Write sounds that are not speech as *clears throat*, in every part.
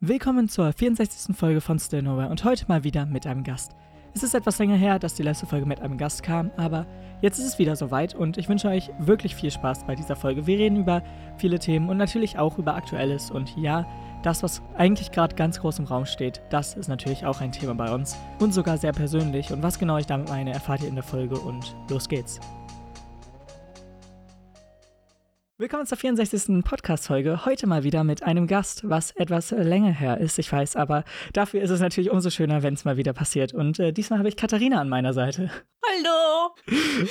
Willkommen zur 64. Folge von Still Nowhere und heute mal wieder mit einem Gast. Es ist etwas länger her, dass die letzte Folge mit einem Gast kam, aber jetzt ist es wieder soweit und ich wünsche euch wirklich viel Spaß bei dieser Folge. Wir reden über viele Themen und natürlich auch über Aktuelles und ja, das, was eigentlich gerade ganz groß im Raum steht, das ist natürlich auch ein Thema bei uns und sogar sehr persönlich und was genau ich damit meine, erfahrt ihr in der Folge und los geht's. Willkommen zur 64. Podcast-Folge. Heute mal wieder mit einem Gast, was etwas länger her ist, ich weiß, aber dafür ist es natürlich umso schöner, wenn es mal wieder passiert. Und äh, diesmal habe ich Katharina an meiner Seite. Hallo! *laughs*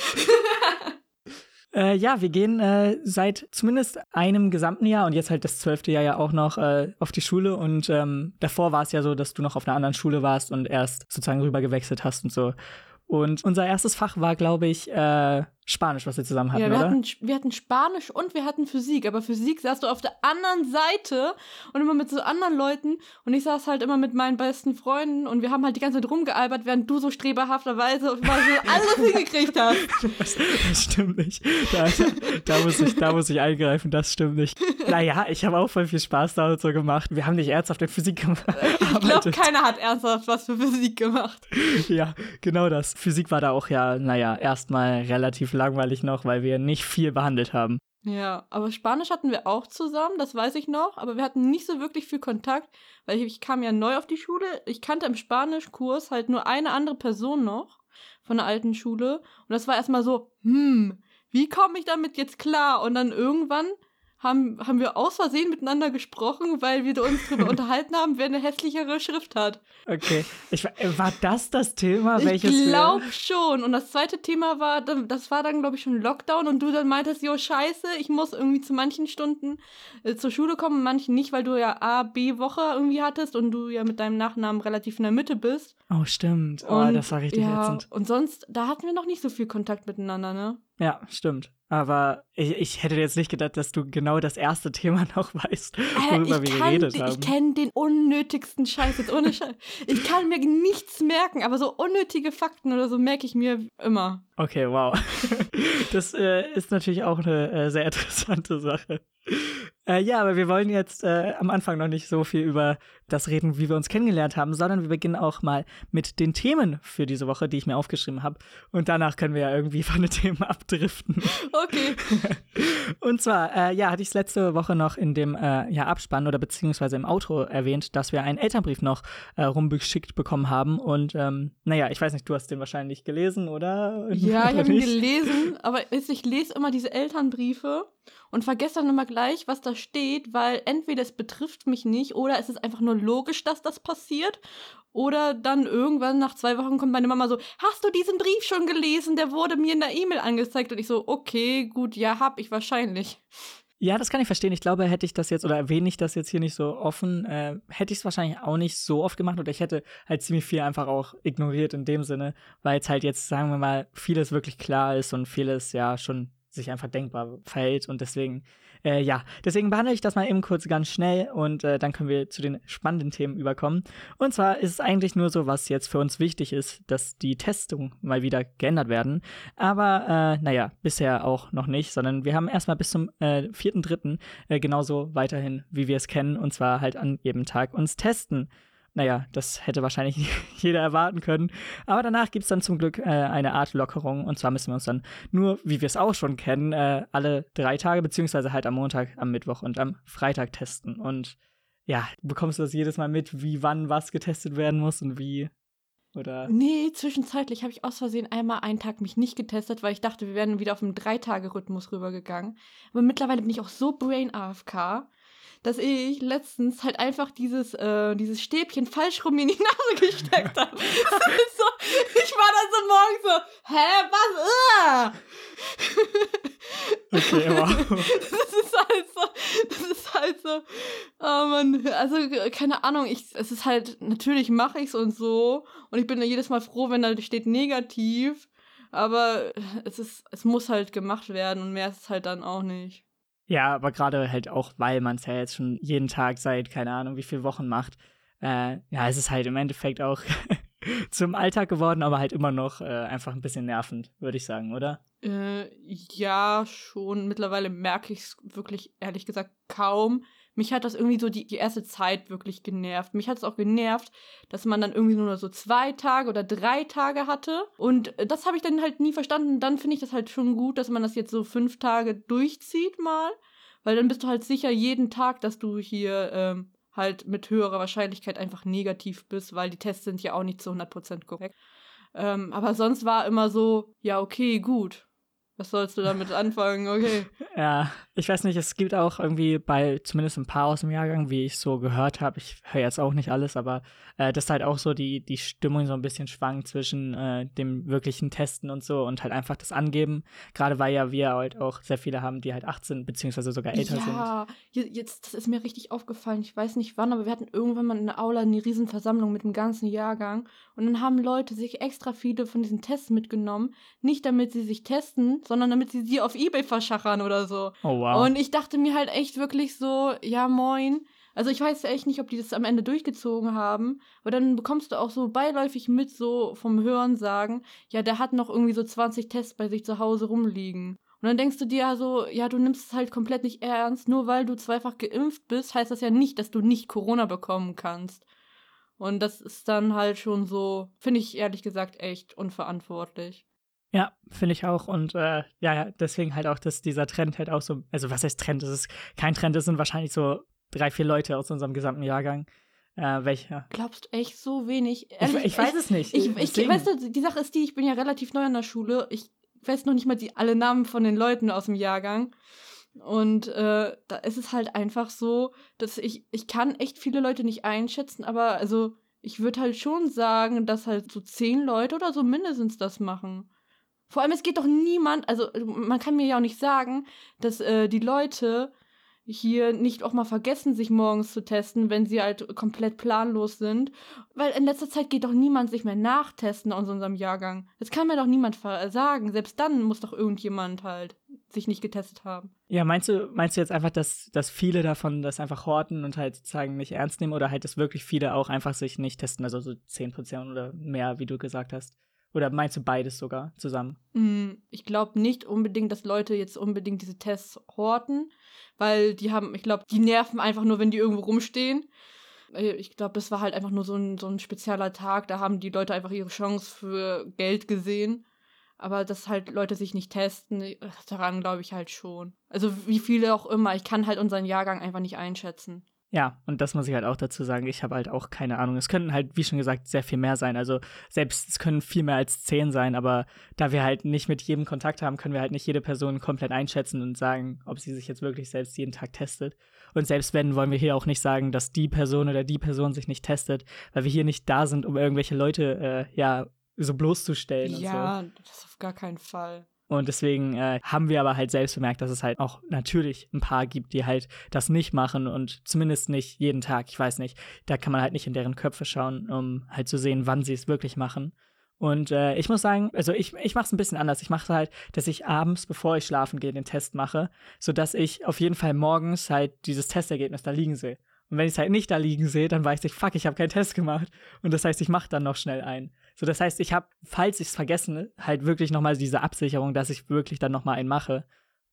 *laughs* äh, ja, wir gehen äh, seit zumindest einem gesamten Jahr und jetzt halt das zwölfte Jahr ja auch noch äh, auf die Schule. Und ähm, davor war es ja so, dass du noch auf einer anderen Schule warst und erst sozusagen rüber gewechselt hast und so. Und unser erstes Fach war, glaube ich, äh, Spanisch, was wir zusammen hatten, ja, wir oder? Hatten, wir hatten Spanisch und wir hatten Physik. Aber Physik saß du auf der anderen Seite und immer mit so anderen Leuten. Und ich saß halt immer mit meinen besten Freunden und wir haben halt die ganze Zeit rumgealbert, während du so streberhafterweise mal so *laughs* alles hingekriegt hast. Das, das stimmt nicht. Da, da, muss ich, da muss ich eingreifen, das stimmt nicht. Naja, ich habe auch voll viel Spaß damit so gemacht. Wir haben nicht ernsthaft in Physik gemacht. Ich glaube, keiner hat ernsthaft was für Physik gemacht. Ja, genau das. Physik war da auch ja, naja, erstmal relativ langweilig noch, weil wir nicht viel behandelt haben. Ja, aber Spanisch hatten wir auch zusammen, das weiß ich noch, aber wir hatten nicht so wirklich viel Kontakt, weil ich, ich kam ja neu auf die Schule. Ich kannte im Spanischkurs halt nur eine andere Person noch von der alten Schule und das war erstmal so, hm, wie komme ich damit jetzt klar? Und dann irgendwann haben, haben wir aus Versehen miteinander gesprochen, weil wir uns darüber *laughs* unterhalten haben, wer eine hässlichere Schrift hat. Okay. Ich, äh, war das das Thema? Welches ich glaube schon. Und das zweite Thema war, das war dann, glaube ich, schon Lockdown und du dann meintest, jo, scheiße, ich muss irgendwie zu manchen Stunden äh, zur Schule kommen, manchen nicht, weil du ja A, B-Woche irgendwie hattest und du ja mit deinem Nachnamen relativ in der Mitte bist. Oh, stimmt. Oh, und, das war richtig ja, ätzend. Und sonst, da hatten wir noch nicht so viel Kontakt miteinander, ne? Ja, stimmt. Aber ich, ich, hätte jetzt nicht gedacht, dass du genau das erste Thema *laughs* noch weißt, worüber äh, wir geredet die, haben. Ich kenne den unnötigsten Scheiß jetzt ohne Scheiß. Ich kann mir nichts merken, aber so unnötige Fakten oder so merke ich mir immer. Okay, wow. *laughs* Das äh, ist natürlich auch eine äh, sehr *laughs* interessante Sache. Äh, ja, aber wir wollen jetzt äh, am Anfang noch nicht so viel über das reden, wie wir uns kennengelernt haben, sondern wir beginnen auch mal mit den Themen für diese Woche, die ich mir aufgeschrieben habe. Und danach können wir ja irgendwie *laughs* von den Themen abdriften. Okay. *laughs* Und zwar, äh, ja, hatte ich es letzte Woche noch in dem äh, ja, Abspann oder beziehungsweise im Auto erwähnt, dass wir einen Elternbrief noch äh, rumgeschickt bekommen haben. Und ähm, naja, ich weiß nicht, du hast den wahrscheinlich gelesen, oder? Ja, *laughs* ich habe ihn gelesen, aber ich lese immer diese Elternbriefe und vergesse dann immer gleich, was da steht, weil entweder es betrifft mich nicht oder es ist einfach nur logisch, dass das passiert. Oder dann irgendwann nach zwei Wochen kommt meine Mama so, hast du diesen Brief schon gelesen? Der wurde mir in der E-Mail angezeigt. Und ich so, okay, gut, ja, hab ich wahrscheinlich. Ja, das kann ich verstehen. Ich glaube, hätte ich das jetzt oder erwähne ich das jetzt hier nicht so offen, äh, hätte ich es wahrscheinlich auch nicht so oft gemacht oder ich hätte halt ziemlich viel einfach auch ignoriert in dem Sinne, weil es halt jetzt, sagen wir mal, vieles wirklich klar ist und vieles ja schon sich einfach denkbar verhält. Und deswegen, äh, ja, deswegen behandle ich das mal eben kurz ganz schnell und äh, dann können wir zu den spannenden Themen überkommen. Und zwar ist es eigentlich nur so, was jetzt für uns wichtig ist, dass die Testungen mal wieder geändert werden. Aber äh, naja, bisher auch noch nicht, sondern wir haben erstmal bis zum äh, 4.3. Äh, genauso weiterhin, wie wir es kennen, und zwar halt an jedem Tag uns testen. Naja, das hätte wahrscheinlich *laughs* jeder erwarten können. Aber danach gibt es dann zum Glück äh, eine Art Lockerung. Und zwar müssen wir uns dann nur, wie wir es auch schon kennen, äh, alle drei Tage, beziehungsweise halt am Montag, am Mittwoch und am Freitag testen. Und ja, bekommst du das jedes Mal mit, wie wann was getestet werden muss und wie? Oder? Nee, zwischenzeitlich habe ich aus Versehen einmal einen Tag mich nicht getestet, weil ich dachte, wir wären wieder auf einen Drei-Tage-Rhythmus rübergegangen. Aber mittlerweile bin ich auch so Brain AFK, dass ich letztens halt einfach dieses, äh, dieses Stäbchen falsch rum in die Nase *laughs* gesteckt habe. *laughs* so, ich war dann so morgens so, hä, was? *laughs* Okay, wow. Das ist halt so, das ist halt so, oh Mann, also keine Ahnung, ich, es ist halt, natürlich mache ich es und so und ich bin jedes Mal froh, wenn da steht negativ, aber es ist, es muss halt gemacht werden und mehr ist es halt dann auch nicht. Ja, aber gerade halt auch, weil man es ja jetzt schon jeden Tag seit, keine Ahnung, wie viele Wochen macht. Äh, ja, es ist halt im Endeffekt auch *laughs* zum Alltag geworden, aber halt immer noch äh, einfach ein bisschen nervend, würde ich sagen, oder? Äh, ja, schon. Mittlerweile merke ich es wirklich, ehrlich gesagt, kaum mich hat das irgendwie so die, die erste Zeit wirklich genervt. Mich hat es auch genervt, dass man dann irgendwie nur so zwei Tage oder drei Tage hatte. Und das habe ich dann halt nie verstanden. Dann finde ich das halt schon gut, dass man das jetzt so fünf Tage durchzieht mal. Weil dann bist du halt sicher jeden Tag, dass du hier ähm, halt mit höherer Wahrscheinlichkeit einfach negativ bist, weil die Tests sind ja auch nicht zu 100% korrekt. Ähm, aber sonst war immer so, ja, okay, gut. Was sollst du damit anfangen? Okay. *laughs* Ja, ich weiß nicht, es gibt auch irgendwie bei zumindest ein paar aus dem Jahrgang, wie ich so gehört habe, ich höre jetzt auch nicht alles, aber äh, dass halt auch so die, die Stimmung so ein bisschen schwankt zwischen äh, dem wirklichen Testen und so und halt einfach das Angeben. Gerade weil ja wir halt auch sehr viele haben, die halt 18 beziehungsweise sogar älter ja, sind. Ja, jetzt, das ist mir richtig aufgefallen. Ich weiß nicht wann, aber wir hatten irgendwann mal in der Aula eine Riesenversammlung mit dem ganzen Jahrgang und dann haben Leute sich extra viele von diesen Tests mitgenommen. Nicht damit sie sich testen, sondern damit sie sie auf Ebay verschachern oder so. Oh wow. Und ich dachte mir halt echt wirklich so, ja moin. Also ich weiß echt nicht, ob die das am Ende durchgezogen haben, aber dann bekommst du auch so beiläufig mit so vom Hören sagen, ja, der hat noch irgendwie so 20 Tests bei sich zu Hause rumliegen. Und dann denkst du dir ja so, ja, du nimmst es halt komplett nicht ernst. Nur weil du zweifach geimpft bist, heißt das ja nicht, dass du nicht Corona bekommen kannst. Und das ist dann halt schon so, finde ich ehrlich gesagt echt unverantwortlich. Ja, finde ich auch. Und äh, ja, deswegen halt auch, dass dieser Trend halt auch so, also was heißt Trend? Das ist kein Trend, das sind wahrscheinlich so drei, vier Leute aus unserem gesamten Jahrgang. Äh, welche? Glaubst echt so wenig? Ehrlich, ich, ich, weiß es nicht. Ich, ich, ich, weißt du, die Sache ist die, ich bin ja relativ neu an der Schule. Ich weiß noch nicht mal die alle Namen von den Leuten aus dem Jahrgang. Und äh, da ist es halt einfach so, dass ich, ich kann echt viele Leute nicht einschätzen, aber also ich würde halt schon sagen, dass halt so zehn Leute oder so mindestens das machen. Vor allem, es geht doch niemand, also man kann mir ja auch nicht sagen, dass äh, die Leute hier nicht auch mal vergessen, sich morgens zu testen, wenn sie halt komplett planlos sind. Weil in letzter Zeit geht doch niemand sich mehr nachtesten aus unserem Jahrgang. Das kann mir doch niemand sagen. Selbst dann muss doch irgendjemand halt sich nicht getestet haben. Ja, meinst du, meinst du jetzt einfach, dass, dass viele davon das einfach horten und halt sozusagen nicht ernst nehmen oder halt, dass wirklich viele auch einfach sich nicht testen, also so 10% oder mehr, wie du gesagt hast? Oder meinst du beides sogar zusammen? Mm, ich glaube nicht unbedingt, dass Leute jetzt unbedingt diese Tests horten, weil die haben, ich glaube, die nerven einfach nur, wenn die irgendwo rumstehen. Äh, ich glaube, das war halt einfach nur so ein, so ein spezieller Tag. Da haben die Leute einfach ihre Chance für Geld gesehen. Aber dass halt Leute sich nicht testen, äh, daran glaube ich halt schon. Also wie viele auch immer. Ich kann halt unseren Jahrgang einfach nicht einschätzen. Ja, und das muss ich halt auch dazu sagen. Ich habe halt auch keine Ahnung. Es könnten halt, wie schon gesagt, sehr viel mehr sein. Also selbst es können viel mehr als zehn sein, aber da wir halt nicht mit jedem Kontakt haben, können wir halt nicht jede Person komplett einschätzen und sagen, ob sie sich jetzt wirklich selbst jeden Tag testet. Und selbst wenn, wollen wir hier auch nicht sagen, dass die Person oder die Person sich nicht testet, weil wir hier nicht da sind, um irgendwelche Leute äh, ja so bloßzustellen. Ja, so. das auf gar keinen Fall. Und deswegen äh, haben wir aber halt selbst bemerkt, dass es halt auch natürlich ein paar gibt, die halt das nicht machen und zumindest nicht jeden Tag. Ich weiß nicht, da kann man halt nicht in deren Köpfe schauen, um halt zu sehen, wann sie es wirklich machen. Und äh, ich muss sagen, also ich, ich mache es ein bisschen anders. Ich mache halt, dass ich abends, bevor ich schlafen gehe, den Test mache, sodass ich auf jeden Fall morgens halt dieses Testergebnis da liegen sehe. Und wenn ich es halt nicht da liegen sehe, dann weiß ich, fuck, ich habe keinen Test gemacht. Und das heißt, ich mache dann noch schnell einen. So, das heißt, ich habe, falls ich es vergessen, halt wirklich nochmal diese Absicherung, dass ich wirklich dann nochmal einen mache.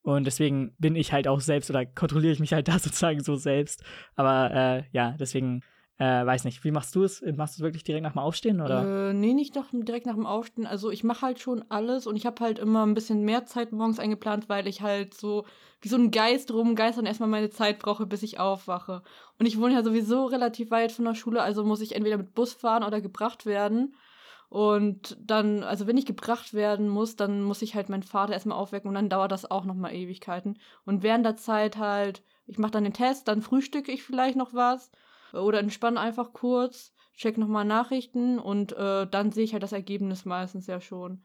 Und deswegen bin ich halt auch selbst oder kontrolliere ich mich halt *laughs* da sozusagen so selbst. Aber äh, ja, deswegen äh, weiß nicht, wie machst du es? Machst du es wirklich direkt nach dem Aufstehen oder? Äh, nee, nicht doch direkt nach dem Aufstehen. Also ich mache halt schon alles und ich habe halt immer ein bisschen mehr Zeit morgens eingeplant, weil ich halt so wie so ein Geist rumgeistern erstmal meine Zeit brauche, bis ich aufwache. Und ich wohne ja sowieso relativ weit von der Schule, also muss ich entweder mit Bus fahren oder gebracht werden. Und dann, also wenn ich gebracht werden muss, dann muss ich halt meinen Vater erstmal aufwecken und dann dauert das auch nochmal Ewigkeiten. Und während der Zeit halt, ich mache dann den Test, dann frühstücke ich vielleicht noch was oder entspanne einfach kurz, check nochmal Nachrichten und äh, dann sehe ich halt das Ergebnis meistens ja schon.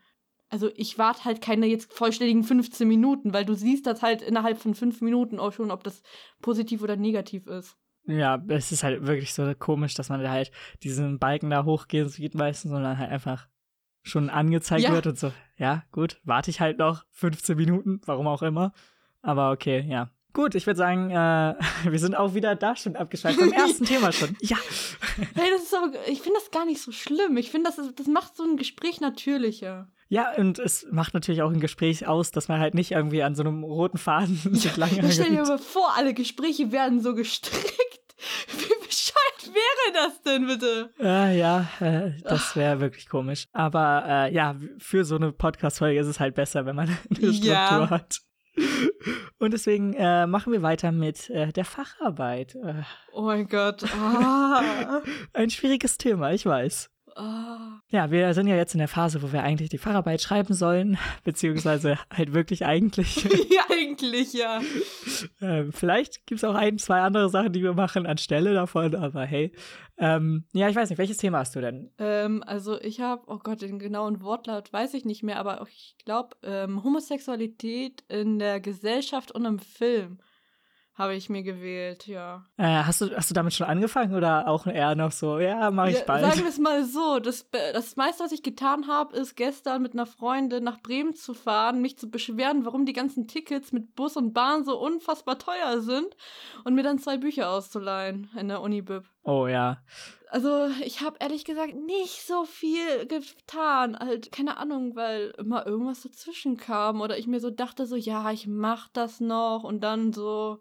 Also ich warte halt keine jetzt vollständigen 15 Minuten, weil du siehst das halt innerhalb von fünf Minuten auch schon, ob das positiv oder negativ ist. Ja, es ist halt wirklich so komisch, dass man da halt diesen Balken da hochgehen sieht meistens und dann halt einfach schon angezeigt ja. wird und so, ja, gut, warte ich halt noch 15 Minuten, warum auch immer. Aber okay, ja. Gut, ich würde sagen, äh, *laughs* wir sind auch wieder da schon abgeschaltet beim *laughs* ersten Thema schon. Ja. Hey, das ist aber, ich finde das gar nicht so schlimm. Ich finde, das, das macht so ein Gespräch natürlicher. Ja, und es macht natürlich auch ein Gespräch aus, dass man halt nicht irgendwie an so einem roten Faden *laughs* sich Ja, lange stell dir mal vor, alle Gespräche werden so gestrickt. Wie bescheuert wäre das denn bitte? Äh, ja, äh, das wäre wirklich komisch. Aber äh, ja, für so eine Podcast-Folge ist es halt besser, wenn man eine Struktur Ja. hat. Und deswegen äh, machen wir weiter mit äh, der Facharbeit. Äh, Oh mein Gott. Ah. *laughs* ein schwieriges Thema, ich weiß. Ah. Ja, wir sind ja jetzt in der Phase, wo wir eigentlich die Facharbeit schreiben sollen, *laughs* beziehungsweise halt wirklich eigentlich. *laughs* Ja, eigentlich ja. Ähm, vielleicht gibt es auch ein, zwei andere Sachen, die wir machen anstelle davon, aber hey. Ähm, ja, ich weiß nicht, welches Thema hast du denn? Ähm, also ich habe, oh Gott, den genauen Wortlaut weiß ich nicht mehr, aber ich glaube, ähm, Homosexualität in der Gesellschaft und im Film habe ich mir gewählt, ja. Äh, hast, du, hast du damit schon angefangen oder auch eher noch so, ja, mach ich ja, bald? Sagen wir es mal so, das, Be- das meiste, was ich getan habe, ist gestern mit einer Freundin nach Bremen zu fahren, mich zu beschweren, warum die ganzen Tickets mit Bus und Bahn so unfassbar teuer sind und mir dann zwei Bücher auszuleihen in der Unibib. Oh ja. Also, ich habe ehrlich gesagt nicht so viel getan. Halt, keine Ahnung, weil immer irgendwas dazwischen kam oder ich mir so dachte, so, ja, ich mach das noch und dann so,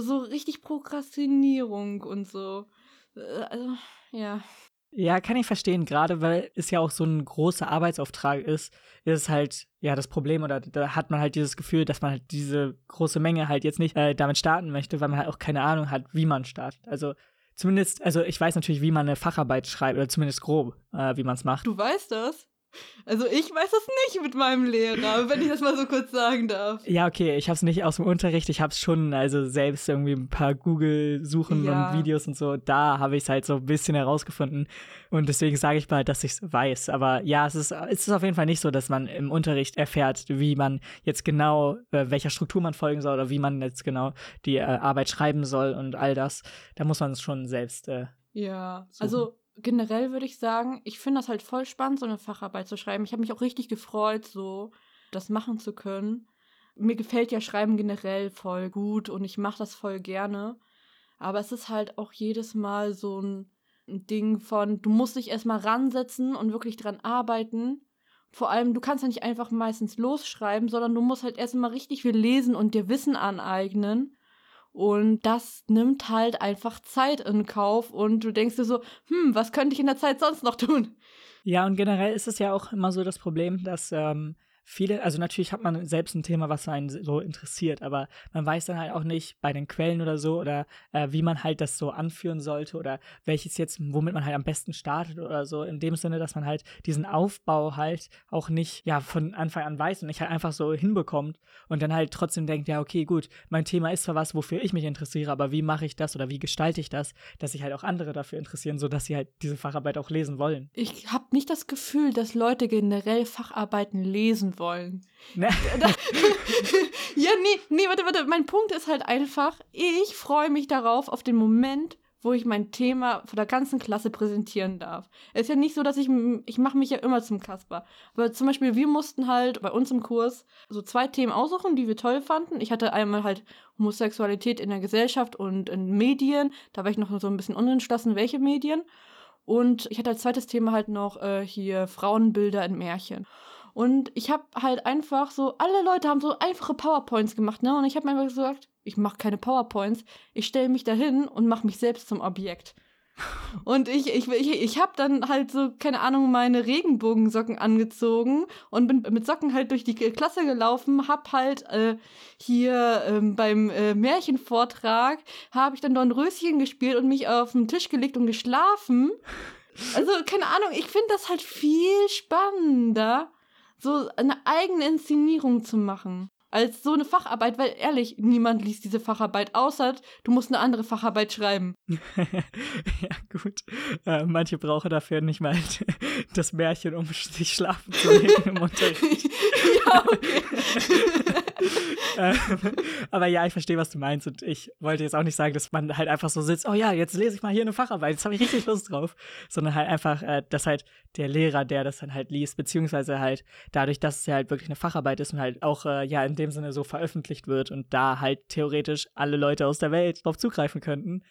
so, so richtig Prokrastinierung und so. Äh, Also, ja. Ja, kann ich verstehen, gerade weil es ja auch so ein großer Arbeitsauftrag ist, ist es halt, ja, das Problem oder da hat man halt dieses Gefühl, dass man halt diese große Menge halt jetzt nicht äh, damit starten möchte, weil man halt auch keine Ahnung hat, wie man startet. Also zumindest, also ich weiß natürlich, wie man eine Facharbeit schreibt, oder zumindest grob, äh, wie man es macht. Du weißt das? Also, ich weiß das nicht mit meinem Lehrer, wenn ich das mal so kurz sagen darf. Ja, okay, ich habe es nicht aus dem Unterricht, ich habe es schon, also selbst irgendwie ein paar Google-Suchen Ja. und Videos und so, da habe ich es halt so ein bisschen herausgefunden und deswegen sage ich mal, dass ich es weiß. Aber ja, es ist, es ist auf jeden Fall nicht so, dass man im Unterricht erfährt, wie man jetzt genau, äh, welcher Struktur man folgen soll oder wie man jetzt genau die äh, Arbeit schreiben soll und all das. Da muss man es schon selbst. Äh, Ja, suchen. also generell würde ich sagen, ich finde das halt voll spannend, so eine Facharbeit zu schreiben. Ich habe mich auch richtig gefreut, so das machen zu können. Mir gefällt ja Schreiben generell voll gut und ich mache das voll gerne. Aber es ist halt auch jedes Mal so ein Ding von, du musst dich erstmal ransetzen und wirklich dran arbeiten. Vor allem, du kannst ja nicht einfach meistens losschreiben, sondern du musst halt erstmal richtig viel lesen und dir Wissen aneignen. Und das nimmt halt einfach Zeit in Kauf und du denkst dir so, hm, was könnte ich in der Zeit sonst noch tun? Ja, und generell ist es ja auch immer so das Problem, dass ähm, viele, also natürlich hat man selbst ein Thema, was einen so interessiert, aber man weiß dann halt auch nicht bei den Quellen oder so oder äh, wie man halt das so anführen sollte oder welches jetzt, womit man halt am besten startet oder so. In dem Sinne, dass man halt diesen Aufbau halt auch nicht, ja, von Anfang an weiß und nicht halt einfach so hinbekommt und dann halt trotzdem denkt, ja, okay, gut, mein Thema ist zwar was, wofür ich mich interessiere, aber wie mache ich das oder wie gestalte ich das, dass sich halt auch andere dafür interessieren, sodass sie halt diese Facharbeit auch lesen wollen. Ich habe nicht das Gefühl, dass Leute generell Facharbeiten lesen wollen. Ne? *laughs* ja, nee, nee, warte, warte. Mein Punkt ist halt einfach, ich freue mich darauf, auf den Moment, wo ich mein Thema vor der ganzen Klasse präsentieren darf. Es ist ja nicht so, dass ich, ich mache mich ja immer zum Kasper. Aber zum Beispiel, wir mussten halt bei uns im Kurs so zwei Themen aussuchen, die wir toll fanden. Ich hatte einmal halt Homosexualität in der Gesellschaft und in Medien. Da war ich noch so ein bisschen unentschlossen, welche Medien. Und ich hatte als zweites Thema halt noch äh, hier Frauenbilder in Märchen. Und ich habe halt einfach so, alle Leute haben so einfache PowerPoints gemacht, ne? Und ich habe mir einfach gesagt, ich mache keine PowerPoints, ich stelle mich dahin und mache mich selbst zum Objekt. *laughs* Und ich, ich, ich, ich habe dann halt so, keine Ahnung, meine Regenbogensocken angezogen und bin mit Socken halt durch die Klasse gelaufen, hab halt äh, hier ähm, beim äh, Märchenvortrag, habe ich dann Dornröschen gespielt und mich auf den Tisch gelegt und geschlafen. *laughs* Also, keine Ahnung, ich finde das halt viel spannender, so eine eigene Inszenierung zu machen. Als so eine Facharbeit, weil ehrlich, niemand liest diese Facharbeit, außer du musst eine andere Facharbeit schreiben. *laughs* ja, gut. Äh, manche brauchen dafür nicht mal *laughs* das Märchen, um sich schlafen zu legen im *laughs* Unterricht. ja, okay. ähm, aber ja, ich verstehe, was du meinst. Und ich wollte jetzt auch nicht sagen, dass man halt einfach so sitzt, oh ja, jetzt lese ich mal hier eine Facharbeit, jetzt habe ich richtig Lust drauf. Sondern halt einfach, äh, dass halt der Lehrer, der das dann halt liest, beziehungsweise halt dadurch, dass es ja halt wirklich eine Facharbeit ist und halt auch, äh, ja, in dem Sinne so veröffentlicht wird und da halt theoretisch alle Leute aus der Welt drauf zugreifen könnten.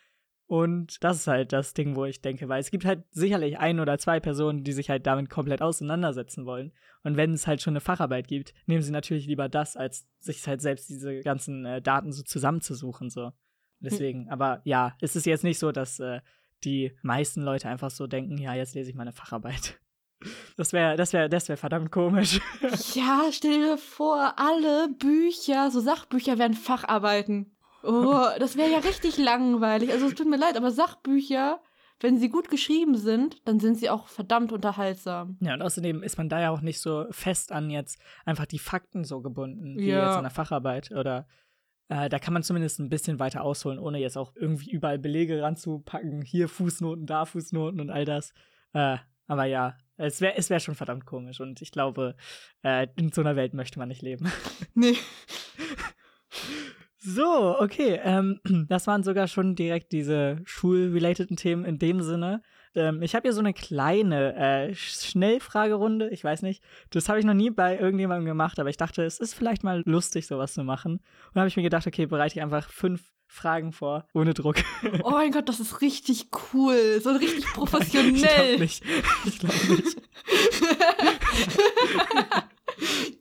Und das ist halt das Ding, wo ich denke, weil es gibt halt sicherlich ein oder zwei Personen, die sich halt damit komplett auseinandersetzen wollen. Und wenn es halt schon eine Facharbeit gibt, nehmen sie natürlich lieber das, als sich halt selbst diese ganzen äh, Daten so zusammenzusuchen. So. Deswegen, hm. aber ja, es ist jetzt nicht so, dass äh, die meisten Leute einfach so denken, ja, jetzt lese ich meine Facharbeit. Das wäre, das wäre, das wäre verdammt komisch. *laughs* Ja, stell dir vor, alle Bücher, so Sachbücher wären Facharbeiten. Oh, das wäre ja richtig langweilig. Also es tut mir leid, aber Sachbücher, wenn sie gut geschrieben sind, dann sind sie auch verdammt unterhaltsam. Ja, und außerdem ist man da ja auch nicht so fest an jetzt einfach die Fakten so gebunden, wie ja. jetzt in der Facharbeit. Oder äh, da kann man zumindest ein bisschen weiter ausholen, ohne jetzt auch irgendwie überall Belege ranzupacken. Hier Fußnoten, da Fußnoten und all das. Äh, aber ja, es wäre es wär schon verdammt komisch. Und ich glaube, äh, in so einer Welt möchte man nicht leben. *laughs* Nee. *laughs* So, okay. Ähm, *clears throat* das waren sogar schon direkt diese schulrelateden Themen in dem Sinne. Ähm, ich habe hier so eine kleine äh, Schnellfragerunde. Ich weiß nicht, das habe ich noch nie bei irgendjemandem gemacht, aber ich dachte, es ist vielleicht mal lustig, sowas zu machen. Und habe ich mir gedacht, okay, bereite ich einfach fünf Fragen vor, ohne Druck. Oh mein Gott, das ist richtig cool. So richtig *laughs* professionell. ich glaube nicht. Ich glaube nicht. *laughs*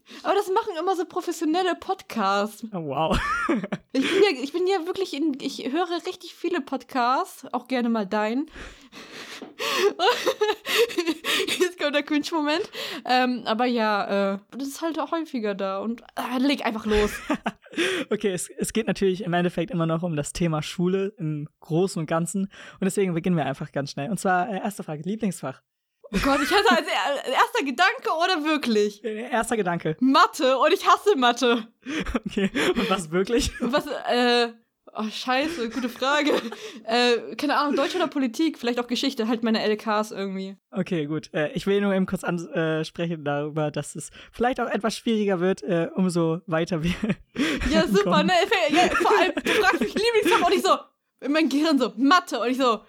*laughs* Aber das machen immer so professionelle Podcasts. Oh, wow. *laughs* ich, bin ja, ich bin ja wirklich in. Ich höre richtig viele Podcasts, auch gerne mal deinen. *laughs* Jetzt kommt der Cringe-Moment. Ähm, aber ja, äh, das ist halt auch häufiger da. Und äh, leg einfach los. *laughs* okay, es, es geht natürlich im Endeffekt immer noch um das Thema Schule im Großen und Ganzen. Und deswegen beginnen wir einfach ganz schnell. Und zwar, äh, erste Frage: Lieblingsfach. Oh Gott, ich hatte als erster Gedanke oder wirklich? Erster Gedanke. Mathe und ich hasse Mathe. Okay, und was wirklich? Was, äh, oh scheiße, gute Frage. äh, keine Ahnung, Deutsch oder Politik, vielleicht auch Geschichte, halt meine LKs irgendwie. Okay, gut. Äh, ich will nur eben kurz ansprechen darüber, dass es vielleicht auch etwas schwieriger wird, äh, umso weiter wir. ja, super, kommen. ne? Ja, vor allem, du fragst mich Lieblingsfach und ich so, in meinem Gehirn so, Mathe und ich so,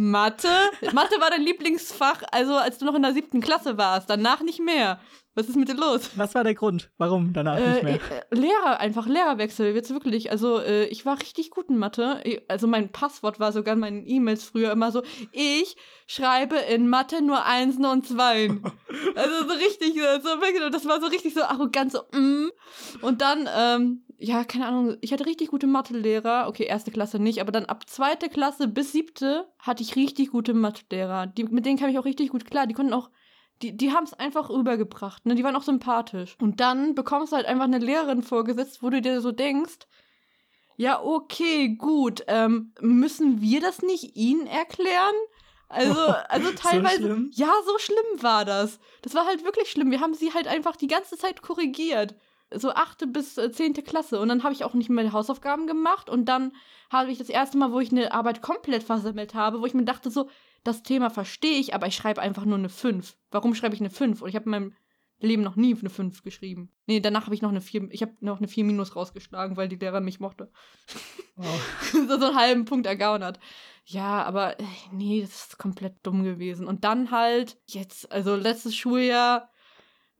Mathe? Mathe war dein Lieblingsfach, also als du noch in der siebten Klasse warst. Danach nicht mehr. Was ist mit dir los? Was war der Grund? Warum danach äh, nicht mehr? Äh, Lehrer, einfach Lehrerwechsel, jetzt wirklich. Also, äh, ich war richtig gut in Mathe. Also, mein Passwort war sogar in meinen E-Mails früher immer so: Ich schreibe in Mathe nur Einsen und Zweien. *laughs* also, so richtig, so, das war so richtig so arrogant, so, mm. Und dann, ähm, ja, keine Ahnung, ich hatte richtig gute Mathelehrer. Okay, erste Klasse nicht, aber dann ab zweite Klasse bis siebte hatte ich richtig gute Mathelehrer. Die, mit denen kam ich auch richtig gut klar. Die konnten auch die, die haben es einfach rübergebracht, ne? Die waren auch sympathisch. Und dann bekommst du halt einfach eine Lehrerin vorgesetzt, wo du dir so denkst, ja, okay, gut, ähm, müssen wir das nicht ihnen erklären? Also, *laughs* also teilweise, so ja, so schlimm war das. Das war halt wirklich schlimm. Wir haben sie halt einfach die ganze Zeit korrigiert. So achte bis äh, zehnte Klasse. Und dann habe ich auch nicht mehr Hausaufgaben gemacht. Und dann habe ich das erste Mal, wo ich eine Arbeit komplett versammelt habe, wo ich mir dachte so, das Thema verstehe ich, aber ich schreibe einfach nur eine 5. Warum schreibe ich eine 5? Und ich habe in meinem Leben noch nie eine 5 geschrieben. Nee, danach habe ich noch eine 4, ich habe noch eine 4 minus rausgeschlagen, weil die Lehrerin mich mochte. Wow. *laughs* so, so einen halben Punkt ergaunert. Ja, aber äh, nee, das ist komplett dumm gewesen. Und dann halt, jetzt, also letztes Schuljahr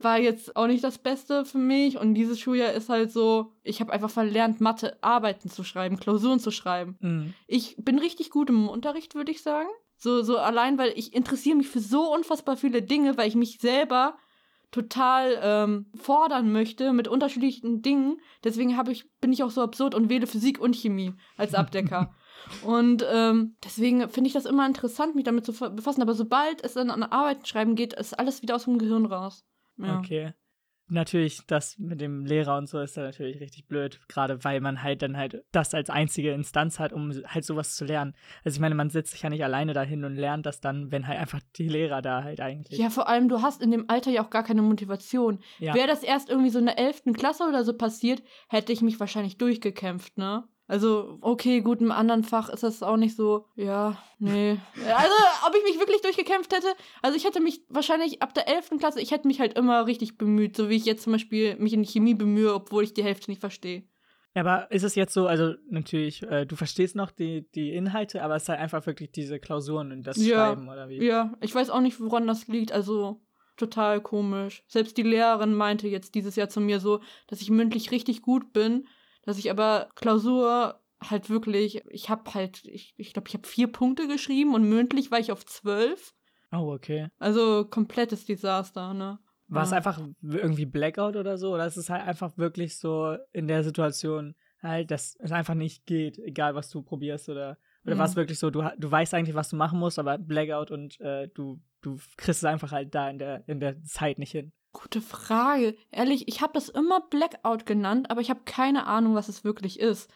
war jetzt auch nicht das Beste für mich. Und dieses Schuljahr ist halt so, ich habe einfach verlernt, Mathe, Arbeiten zu schreiben, Klausuren zu schreiben. Mhm. Ich bin richtig gut im Unterricht, würde ich sagen. So, so allein, weil ich interessiere mich für so unfassbar viele Dinge, weil ich mich selber total ähm, fordern möchte mit unterschiedlichen Dingen. Deswegen ich, bin ich auch so absurd und wähle Physik und Chemie als Abdecker. *laughs* und ähm, deswegen finde ich das immer interessant, mich damit zu befassen. Aber sobald es dann an Arbeiten schreiben geht, ist alles wieder aus dem Gehirn raus. Ja. Okay natürlich, das mit dem Lehrer und so ist da natürlich richtig blöd, gerade weil man halt dann halt das als einzige Instanz hat, um halt sowas zu lernen. Also ich meine, man sitzt sich ja nicht alleine dahin und lernt das dann, wenn halt einfach die Lehrer da halt eigentlich. Ja, vor allem, du hast in dem Alter ja auch gar keine Motivation. Ja. Wäre das erst irgendwie so in der 11. Klasse oder so passiert, hätte ich mich wahrscheinlich durchgekämpft, ne? Also, okay, gut, im anderen Fach ist das auch nicht so, ja, nee. *laughs* Also, ob ich mich wirklich durchgekämpft hätte, also ich hätte mich wahrscheinlich ab der 11. Klasse, ich hätte mich halt immer richtig bemüht, so wie ich jetzt zum Beispiel mich in Chemie bemühe, obwohl ich die Hälfte nicht verstehe. Ja, aber ist es jetzt so, also natürlich, äh, du verstehst noch die, die Inhalte, aber es ist halt einfach wirklich diese Klausuren und das ja, Schreiben oder wie? Ja, ich weiß auch nicht, woran das liegt, also total komisch. Selbst die Lehrerin meinte jetzt dieses Jahr zu mir so, dass ich mündlich richtig gut bin, dass ich aber Klausur halt wirklich, ich habe halt, ich glaube, ich, glaub, ich habe vier Punkte geschrieben und mündlich war ich auf zwölf. Oh, okay. Also komplettes Desaster, ne? War es einfach irgendwie Blackout oder so? Oder ist es halt einfach wirklich so in der Situation halt, dass es einfach nicht geht, egal was du probierst oder oder mhm. war es wirklich so, du, du weißt eigentlich, was du machen musst, aber Blackout und äh, du, du kriegst es einfach halt da in der, in der Zeit nicht hin? Gute Frage. Ehrlich, ich habe das immer Blackout genannt, aber ich habe keine Ahnung, was es wirklich ist.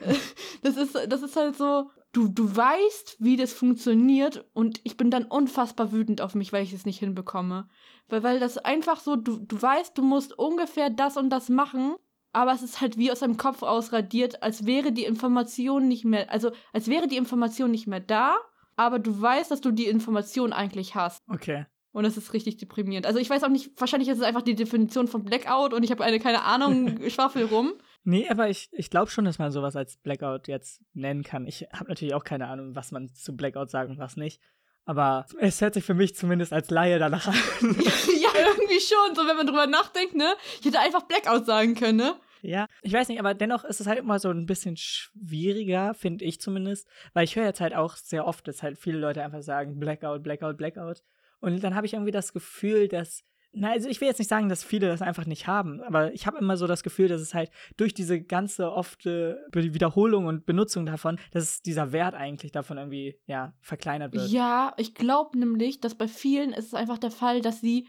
*laughs* das ist, das ist halt so, du, du weißt, wie das funktioniert und ich bin dann unfassbar wütend auf mich, weil ich es nicht hinbekomme. Weil, weil das einfach so, du, du weißt, du musst ungefähr das und das machen, aber es ist halt wie aus deinem Kopf ausradiert, als wäre die Information nicht mehr, also als wäre die Information nicht mehr da, aber du weißt, dass du die Information eigentlich hast. Okay. Und das ist richtig deprimierend. Also ich weiß auch nicht, wahrscheinlich ist es einfach die Definition von Blackout und ich habe eine, keine Ahnung, *laughs* schwaffel rum. Nee, aber ich, ich glaube schon, dass man sowas als Blackout jetzt nennen kann. Ich habe natürlich auch keine Ahnung, was man zu Blackout sagt und was nicht. Aber es hört sich für mich zumindest als Laie danach an. *laughs* ja, irgendwie schon. So, wenn man drüber nachdenkt, ne? Ich hätte einfach Blackout sagen können, ne? Ja, ich weiß nicht, aber dennoch ist es halt immer so ein bisschen schwieriger, finde ich zumindest, weil ich höre jetzt halt auch sehr oft, dass halt viele Leute einfach sagen Blackout, Blackout, Blackout. Und dann habe ich irgendwie das Gefühl, dass na, also ich will jetzt nicht sagen, dass viele das einfach nicht haben, aber ich habe immer so das Gefühl, dass es halt durch diese ganze ofte Wiederholung und Benutzung davon, dass dieser Wert eigentlich davon irgendwie, ja, verkleinert wird. Ja, ich glaube nämlich, dass bei vielen ist es einfach der Fall, dass sie,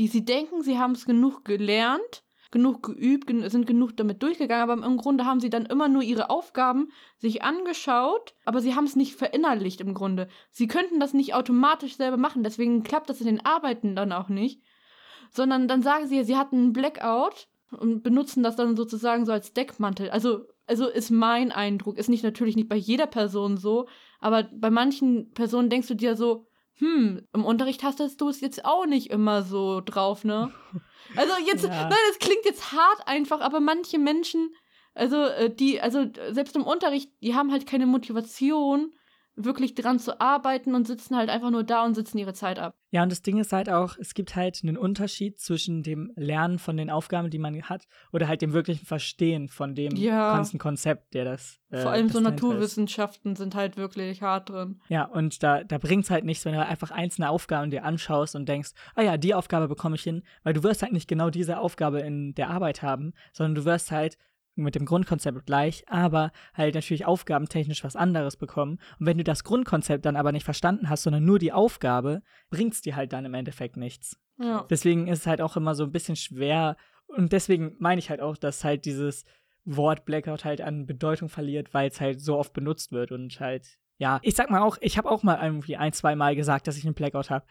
die sie denken, sie haben es genug gelernt, genug geübt, sind genug damit durchgegangen, aber im Grunde haben sie dann immer nur ihre Aufgaben sich angeschaut, aber sie haben es nicht verinnerlicht im Grunde. Sie könnten das nicht automatisch selber machen, deswegen klappt das in den Arbeiten dann auch nicht sondern dann sagen sie, sie hatten einen Blackout und benutzen das dann sozusagen so als Deckmantel. Also, also ist mein Eindruck, ist nicht natürlich nicht bei jeder Person so, aber bei manchen Personen denkst du dir so, hm, im Unterricht hast du es jetzt auch nicht immer so drauf, ne? *laughs* Also jetzt, ja. nein, das klingt jetzt hart einfach, aber manche Menschen, also äh, die, also selbst im Unterricht, die haben halt keine Motivation, wirklich dran zu arbeiten und sitzen halt einfach nur da und sitzen ihre Zeit ab. Ja, und das Ding ist halt auch, es gibt halt einen Unterschied zwischen dem Lernen von den Aufgaben, die man hat, oder halt dem wirklichen Verstehen von dem ja. ganzen Konzept, der das. Äh, Vor allem so Naturwissenschaften ist. sind halt wirklich hart drin. Ja, und da, da bringt es halt nichts, wenn du einfach einzelne Aufgaben dir anschaust und denkst, ah ja, die Aufgabe bekomme ich hin, weil du wirst halt nicht genau diese Aufgabe in der Arbeit haben, sondern du wirst halt mit dem Grundkonzept gleich, aber halt natürlich aufgabentechnisch was anderes bekommen. Und wenn du das Grundkonzept dann aber nicht verstanden hast, sondern nur die Aufgabe, bringt es dir halt dann im Endeffekt nichts. Ja. Deswegen ist es halt auch immer so ein bisschen schwer. Und deswegen meine ich halt auch, dass halt dieses Wort Blackout halt an Bedeutung verliert, weil es halt so oft benutzt wird und halt, ja, ich sag mal auch, ich habe auch mal irgendwie ein, zwei Mal gesagt, dass ich einen Blackout habe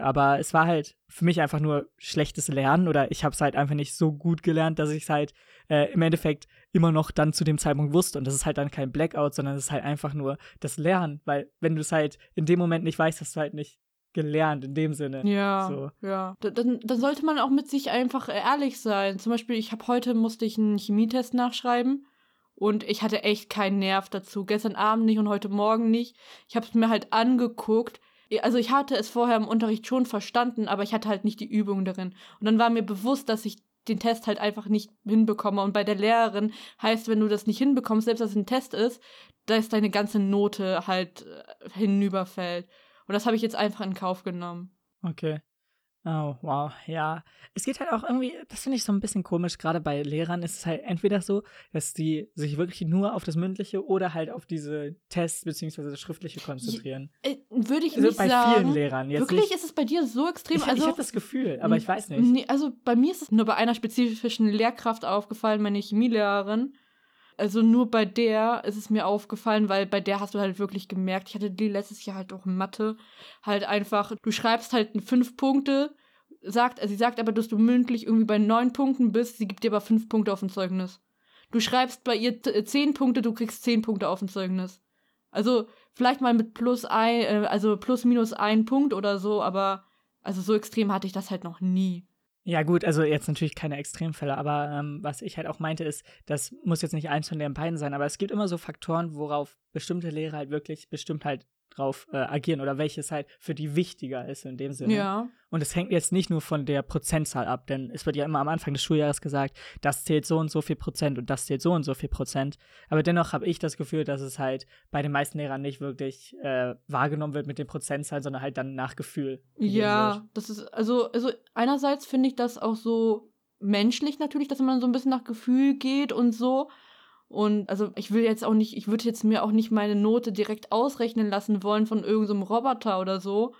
aber es war halt für mich einfach nur schlechtes Lernen oder ich habe es halt einfach nicht so gut gelernt, dass ich es halt äh, im Endeffekt immer noch dann zu dem Zeitpunkt wusste und das ist halt dann kein Blackout, sondern es ist halt einfach nur das Lernen, weil wenn du es halt in dem Moment nicht weißt, hast du halt nicht gelernt in dem Sinne. Ja, so. ja. Dann, dann sollte man auch mit sich einfach ehrlich sein. Zum Beispiel, ich habe heute musste ich einen Chemietest nachschreiben und ich hatte echt keinen Nerv dazu. Gestern Abend nicht und heute Morgen nicht. Ich habe es mir halt angeguckt also ich hatte es vorher im Unterricht schon verstanden, aber ich hatte halt nicht die Übung darin. Und dann war mir bewusst, dass ich den Test halt einfach nicht hinbekomme. Und bei der Lehrerin heißt, wenn du das nicht hinbekommst, selbst dass es ein Test ist, dass deine ganze Note halt äh, hinüberfällt. Und das habe ich jetzt einfach in Kauf genommen. Okay. Oh, wow, ja. Es geht halt auch irgendwie, das finde ich so ein bisschen komisch, gerade bei Lehrern ist es halt entweder so, dass die sich wirklich nur auf das Mündliche oder halt auf diese Tests bzw. das Schriftliche konzentrieren. Äh, würde ich also nicht bei sagen. Bei vielen Lehrern. Jetzt wirklich nicht, ist es bei dir so extrem? Ich, also, ich habe das Gefühl, aber ich weiß nicht. Nee, also bei mir ist es nur bei einer spezifischen Lehrkraft aufgefallen, meine Chemielehrerin also nur bei der ist es mir aufgefallen, weil bei der hast du halt wirklich gemerkt, ich hatte die letztes Jahr halt auch Mathe, halt einfach, du schreibst halt fünf Punkte, sagt, sie sagt aber, dass du mündlich irgendwie bei neun Punkten bist, sie gibt dir aber fünf Punkte auf ein Zeugnis. Du schreibst bei ihr äh, zehn Punkte, du kriegst zehn Punkte auf ein Zeugnis. Also vielleicht mal mit plus ein, äh, also plus minus ein Punkt oder so, aber also so extrem hatte ich das halt noch nie. Ja, gut, also jetzt natürlich keine Extremfälle, aber ähm, was ich halt auch meinte, ist, das muss jetzt nicht eins von den beiden sein, aber es gibt immer so Faktoren, worauf bestimmte Lehrer halt wirklich bestimmt halt drauf äh, agieren oder welches halt für die wichtiger ist in dem Sinne. Ja. Und es hängt jetzt nicht nur von der Prozentzahl ab, denn es wird ja immer am Anfang des Schuljahres gesagt, das zählt so und so viel Prozent und das zählt so und so viel Prozent. Aber dennoch habe ich das Gefühl, dass es halt bei den meisten Lehrern nicht wirklich äh, wahrgenommen wird mit den Prozentzahlen, sondern halt dann nach Gefühl. Ja, das ist, also, also einerseits finde ich das auch so menschlich natürlich, dass man so ein bisschen nach Gefühl geht und so. Und also ich will jetzt auch nicht, ich würde jetzt mir auch nicht meine Note direkt ausrechnen lassen wollen von irgendeinem so Roboter oder so.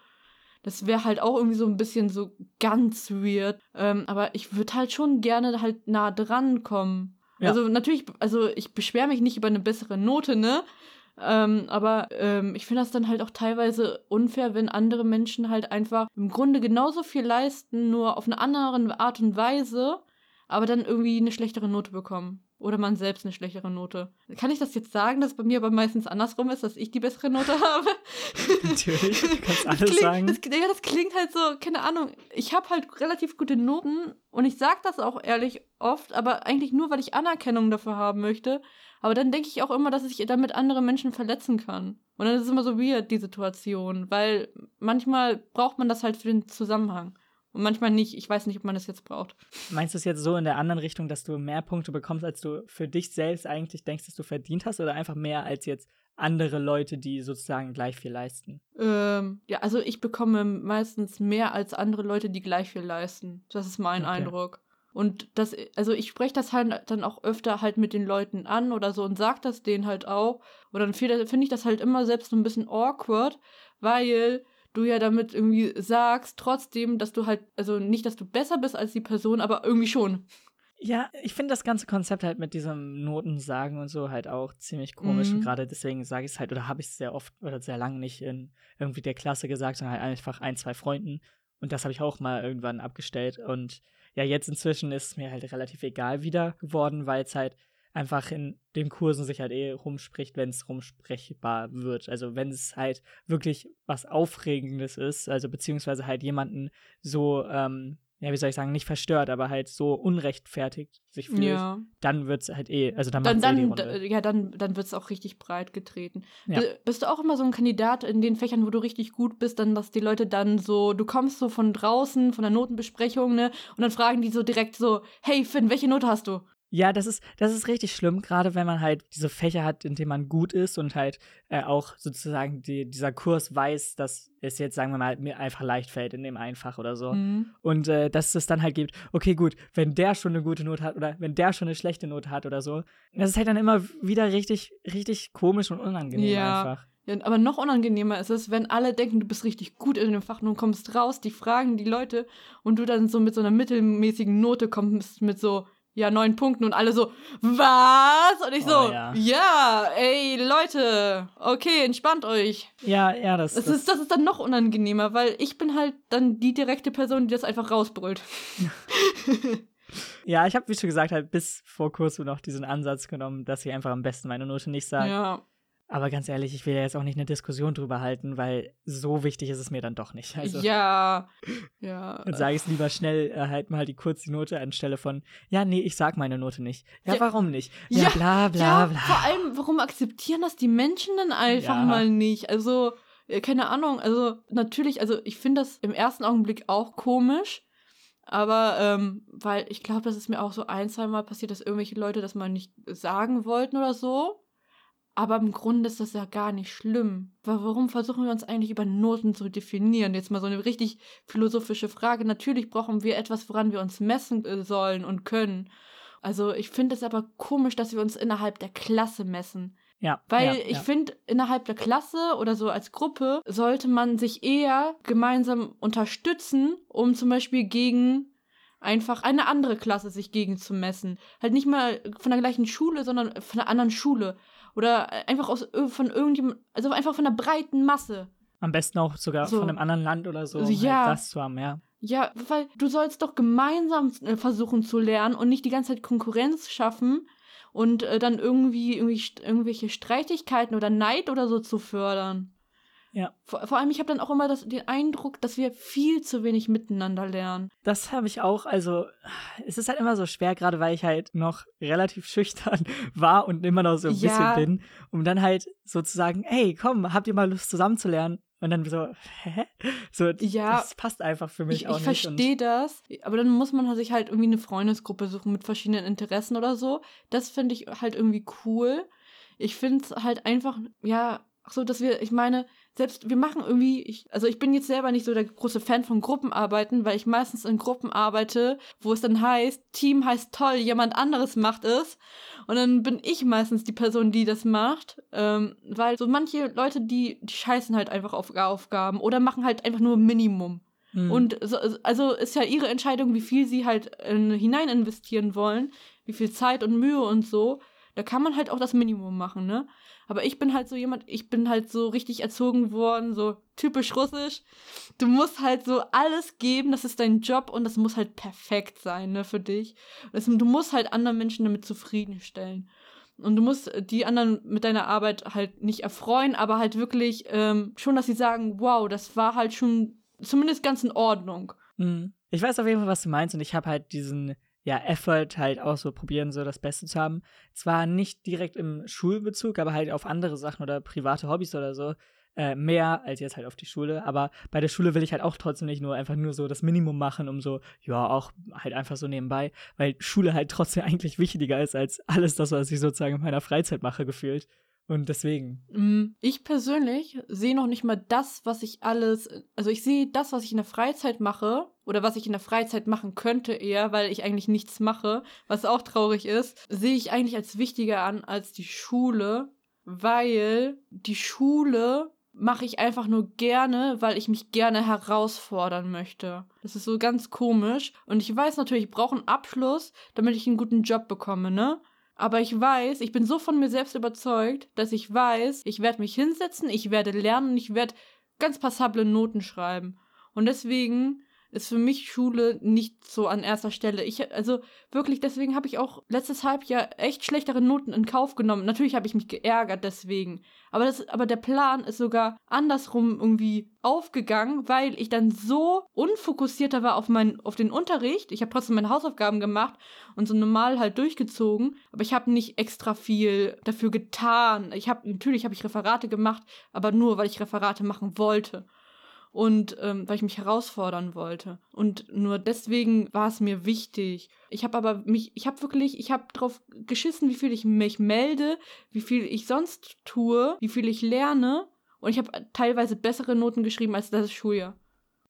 Das wäre halt auch irgendwie so ein bisschen so ganz weird. Ähm, aber ich würde halt schon gerne halt nah dran kommen. Ja. Also natürlich, also ich beschwere mich nicht über eine bessere Note, ne? Ähm, aber ähm, ich finde das dann halt auch teilweise unfair, wenn andere Menschen halt einfach im Grunde genauso viel leisten, nur auf eine andere Art und Weise, aber dann irgendwie eine schlechtere Note bekommen. Oder man selbst eine schlechtere Note. Kann ich das jetzt sagen, dass bei mir aber meistens andersrum ist, dass ich die bessere Note *laughs* habe? Natürlich, du kannst alles klingt, sagen. Das, ja, das klingt halt so, keine Ahnung. Ich habe halt relativ gute Noten und ich sage das auch ehrlich oft, aber eigentlich nur, weil ich Anerkennung dafür haben möchte. Aber dann denke ich auch immer, dass ich damit andere Menschen verletzen kann. Und dann ist es immer so weird, die Situation, weil manchmal braucht man das halt für den Zusammenhang. Und manchmal nicht. Ich weiß nicht, ob man das jetzt braucht. Meinst du es jetzt so in der anderen Richtung, dass du mehr Punkte bekommst, als du für dich selbst eigentlich denkst, dass du verdient hast? Oder einfach mehr als jetzt andere Leute, die sozusagen gleich viel leisten? Ähm, ja, also ich bekomme meistens mehr als andere Leute, die gleich viel leisten. Das ist mein okay. Eindruck. Und das, also ich spreche das halt dann auch öfter halt mit den Leuten an oder so und sag das denen halt auch. Und dann finde ich das halt immer selbst so ein bisschen awkward, weil du ja damit irgendwie sagst, trotzdem, dass du halt, also nicht, dass du besser bist als die Person, aber irgendwie schon. Ja, ich finde das ganze Konzept halt mit diesem Notensagen und so halt auch ziemlich komisch. Mhm. Und gerade deswegen sage ich es halt, oder habe ich es sehr oft oder sehr lange nicht in irgendwie der Klasse gesagt, sondern halt einfach ein, zwei Freunden. Und das habe ich auch mal irgendwann abgestellt. Und ja, jetzt inzwischen ist es mir halt relativ egal wieder geworden, weil es halt einfach in den Kursen sich halt eh rumspricht, wenn es rumsprechbar wird. Also wenn es halt wirklich was Aufregendes ist, also beziehungsweise halt jemanden so, ähm, ja, wie soll ich sagen, nicht verstört, aber halt so unrechtfertigt sich fühlt, ja. dann wird es halt eh, also dann, dann, dann eh die Runde. Ja, dann, dann wird es auch richtig breit getreten. Ja. Bist du auch immer so ein Kandidat in den Fächern, wo du richtig gut bist, dann, dass die Leute dann so, du kommst so von draußen, von der Notenbesprechung, ne, und dann fragen die so direkt so, hey Finn, welche Note hast du? Ja, das ist, das ist richtig schlimm, gerade wenn man halt diese Fächer hat, in denen man gut ist und halt äh, auch sozusagen die, dieser Kurs weiß, dass es jetzt, sagen wir mal, mir einfach leicht fällt in dem Einfach oder so. Mhm. Und äh, dass es dann halt gibt, okay, gut, wenn der schon eine gute Note hat oder wenn der schon eine schlechte Note hat oder so, das ist halt dann immer wieder richtig, richtig komisch und unangenehm ja. einfach. Ja, aber noch unangenehmer ist es, wenn alle denken, du bist richtig gut in dem Fach und kommst raus, die fragen die Leute und du dann so mit so einer mittelmäßigen Note kommst mit so, ja, neun Punkten und alle so, was? Und ich so, oh, ja. ja. ey, Leute, okay, entspannt euch. Ja, ja, das, das, das ist. Das ist dann noch unangenehmer, weil ich bin halt dann die direkte Person, die das einfach rausbrüllt. ja, ich habe, wie schon gesagt, halt bis vor kurzem noch diesen Ansatz genommen, dass ich einfach am besten meine Note nicht sage. Ja. Aber ganz ehrlich, ich will ja jetzt auch nicht eine Diskussion drüber halten, weil so wichtig ist es mir dann doch nicht. Also, ja, ja. Dann sage ich es lieber schnell, äh, halt mal die kurze Note anstelle von, ja, nee, ich sag meine Note nicht. Ja, ja warum nicht? Ja, ja, bla, bla, ja, bla. Vor allem, warum akzeptieren das die Menschen dann einfach ja. mal nicht? Also, keine Ahnung, also natürlich, also ich finde das im ersten Augenblick auch komisch. Aber, ähm, weil ich glaube, das ist mir auch so ein, zwei Mal passiert, dass irgendwelche Leute das mal nicht sagen wollten oder so. Aber im Grunde ist das ja gar nicht schlimm. Warum versuchen wir uns eigentlich über Noten zu definieren? Jetzt mal so eine richtig philosophische Frage. Natürlich brauchen wir etwas, woran wir uns messen äh, sollen und können. Also ich finde es aber komisch, dass wir uns innerhalb der Klasse messen. Ja. Weil ja, ich ja. finde, innerhalb der Klasse oder so als Gruppe sollte man sich eher gemeinsam unterstützen, um zum Beispiel gegen einfach eine andere Klasse sich gegen zu messen. Halt nicht mal von der gleichen Schule, sondern von einer anderen Schule. Oder einfach aus, von irgendjemandem, also einfach von der breiten Masse. Am besten auch sogar so. von einem anderen Land oder so, um halt ja. Halt das zu haben, ja. Ja, weil du sollst doch gemeinsam äh, versuchen zu lernen und nicht die ganze Zeit Konkurrenz schaffen und äh, dann irgendwie, irgendwie irgendwelche Streitigkeiten oder Neid oder so zu fördern. Ja. Vor, vor allem, ich habe dann auch immer das, den Eindruck, dass wir viel zu wenig miteinander lernen. Das habe ich auch. Also, es ist halt immer so schwer, gerade weil ich halt noch relativ schüchtern *laughs* war und immer noch so ein Ja. bisschen bin, um dann halt so zu sagen, hey, komm, habt ihr mal Lust zusammenzulernen? Und dann so, *laughs* hä? So, Ja. das passt einfach für mich Ich, auch ich nicht. und- verstehe das, aber dann muss man sich halt irgendwie eine Freundesgruppe suchen mit verschiedenen Interessen oder so. Das finde ich halt irgendwie cool. Ich finde es halt einfach, ja, so, dass wir, ich meine, selbst wir machen irgendwie, ich, also ich bin jetzt selber nicht so der große Fan von Gruppenarbeiten, weil ich meistens in Gruppen arbeite, wo es dann heißt, Team heißt toll, jemand anderes macht es. Und dann bin ich meistens die Person, die das macht. Ähm, weil so manche Leute, die, die scheißen halt einfach auf Aufgaben oder machen halt einfach nur Minimum. Mhm. Und so, also ist ja ihre Entscheidung, wie viel sie halt in, hinein investieren wollen, wie viel Zeit und Mühe und so. Da kann man halt auch das Minimum machen, ne? Aber ich bin halt so jemand, ich bin halt so richtig erzogen worden, so typisch russisch. Du musst halt so alles geben, das ist dein Job und das muss halt perfekt sein, ne, für dich. Du musst halt anderen Menschen damit zufriedenstellen. Und du musst die anderen mit deiner Arbeit halt nicht erfreuen, aber halt wirklich ähm, schon, dass sie sagen, wow, das war halt schon zumindest ganz in Ordnung. Mhm. Ich weiß auf jeden Fall, was du meinst und ich habe halt diesen ja, Effort halt auch so probieren, so das Beste zu haben. Zwar nicht direkt im Schulbezug, aber halt auf andere Sachen oder private Hobbys oder so. Äh, mehr als jetzt halt auf die Schule. Aber bei der Schule will ich halt auch trotzdem nicht nur einfach nur so das Minimum machen, um so, ja, auch halt einfach so nebenbei, weil Schule halt trotzdem *laughs* eigentlich wichtiger ist als alles das, was ich sozusagen in meiner Freizeit mache, gefühlt. Und deswegen. Mm, Ich persönlich sehe noch nicht mal das, was ich alles, also ich sehe das, was ich in der Freizeit mache oder was ich in der Freizeit machen könnte eher, weil ich eigentlich nichts mache, was auch traurig ist, sehe ich eigentlich als wichtiger an als die Schule, weil die Schule mache ich einfach nur gerne, weil ich mich gerne herausfordern möchte. Das ist so ganz komisch. Und ich weiß natürlich, ich brauche einen Abschluss, damit ich einen guten Job bekomme, ne? Aber ich weiß, ich bin so von mir selbst überzeugt, dass ich weiß, ich werde mich hinsetzen, ich werde lernen und ich werde ganz passable Noten schreiben. Und deswegen ist für mich Schule nicht so an erster Stelle. Ich, also wirklich, deswegen habe ich auch letztes Halbjahr echt schlechtere Noten in Kauf genommen. Natürlich habe ich mich geärgert deswegen. Aber, das, aber der Plan ist sogar andersrum irgendwie aufgegangen, weil ich dann so unfokussierter war auf, mein, auf den Unterricht. Ich habe trotzdem meine Hausaufgaben gemacht und so normal halt durchgezogen. Aber ich habe nicht extra viel dafür getan. Ich habe, natürlich habe ich Referate gemacht, aber nur, weil ich Referate machen wollte und ähm, weil ich mich herausfordern wollte. Und nur deswegen war es mir wichtig. Ich habe aber mich, ich habe wirklich, ich habe drauf geschissen, wie viel ich mich melde, wie viel ich sonst tue, wie viel ich lerne. Und ich habe teilweise bessere Noten geschrieben als das Schuljahr.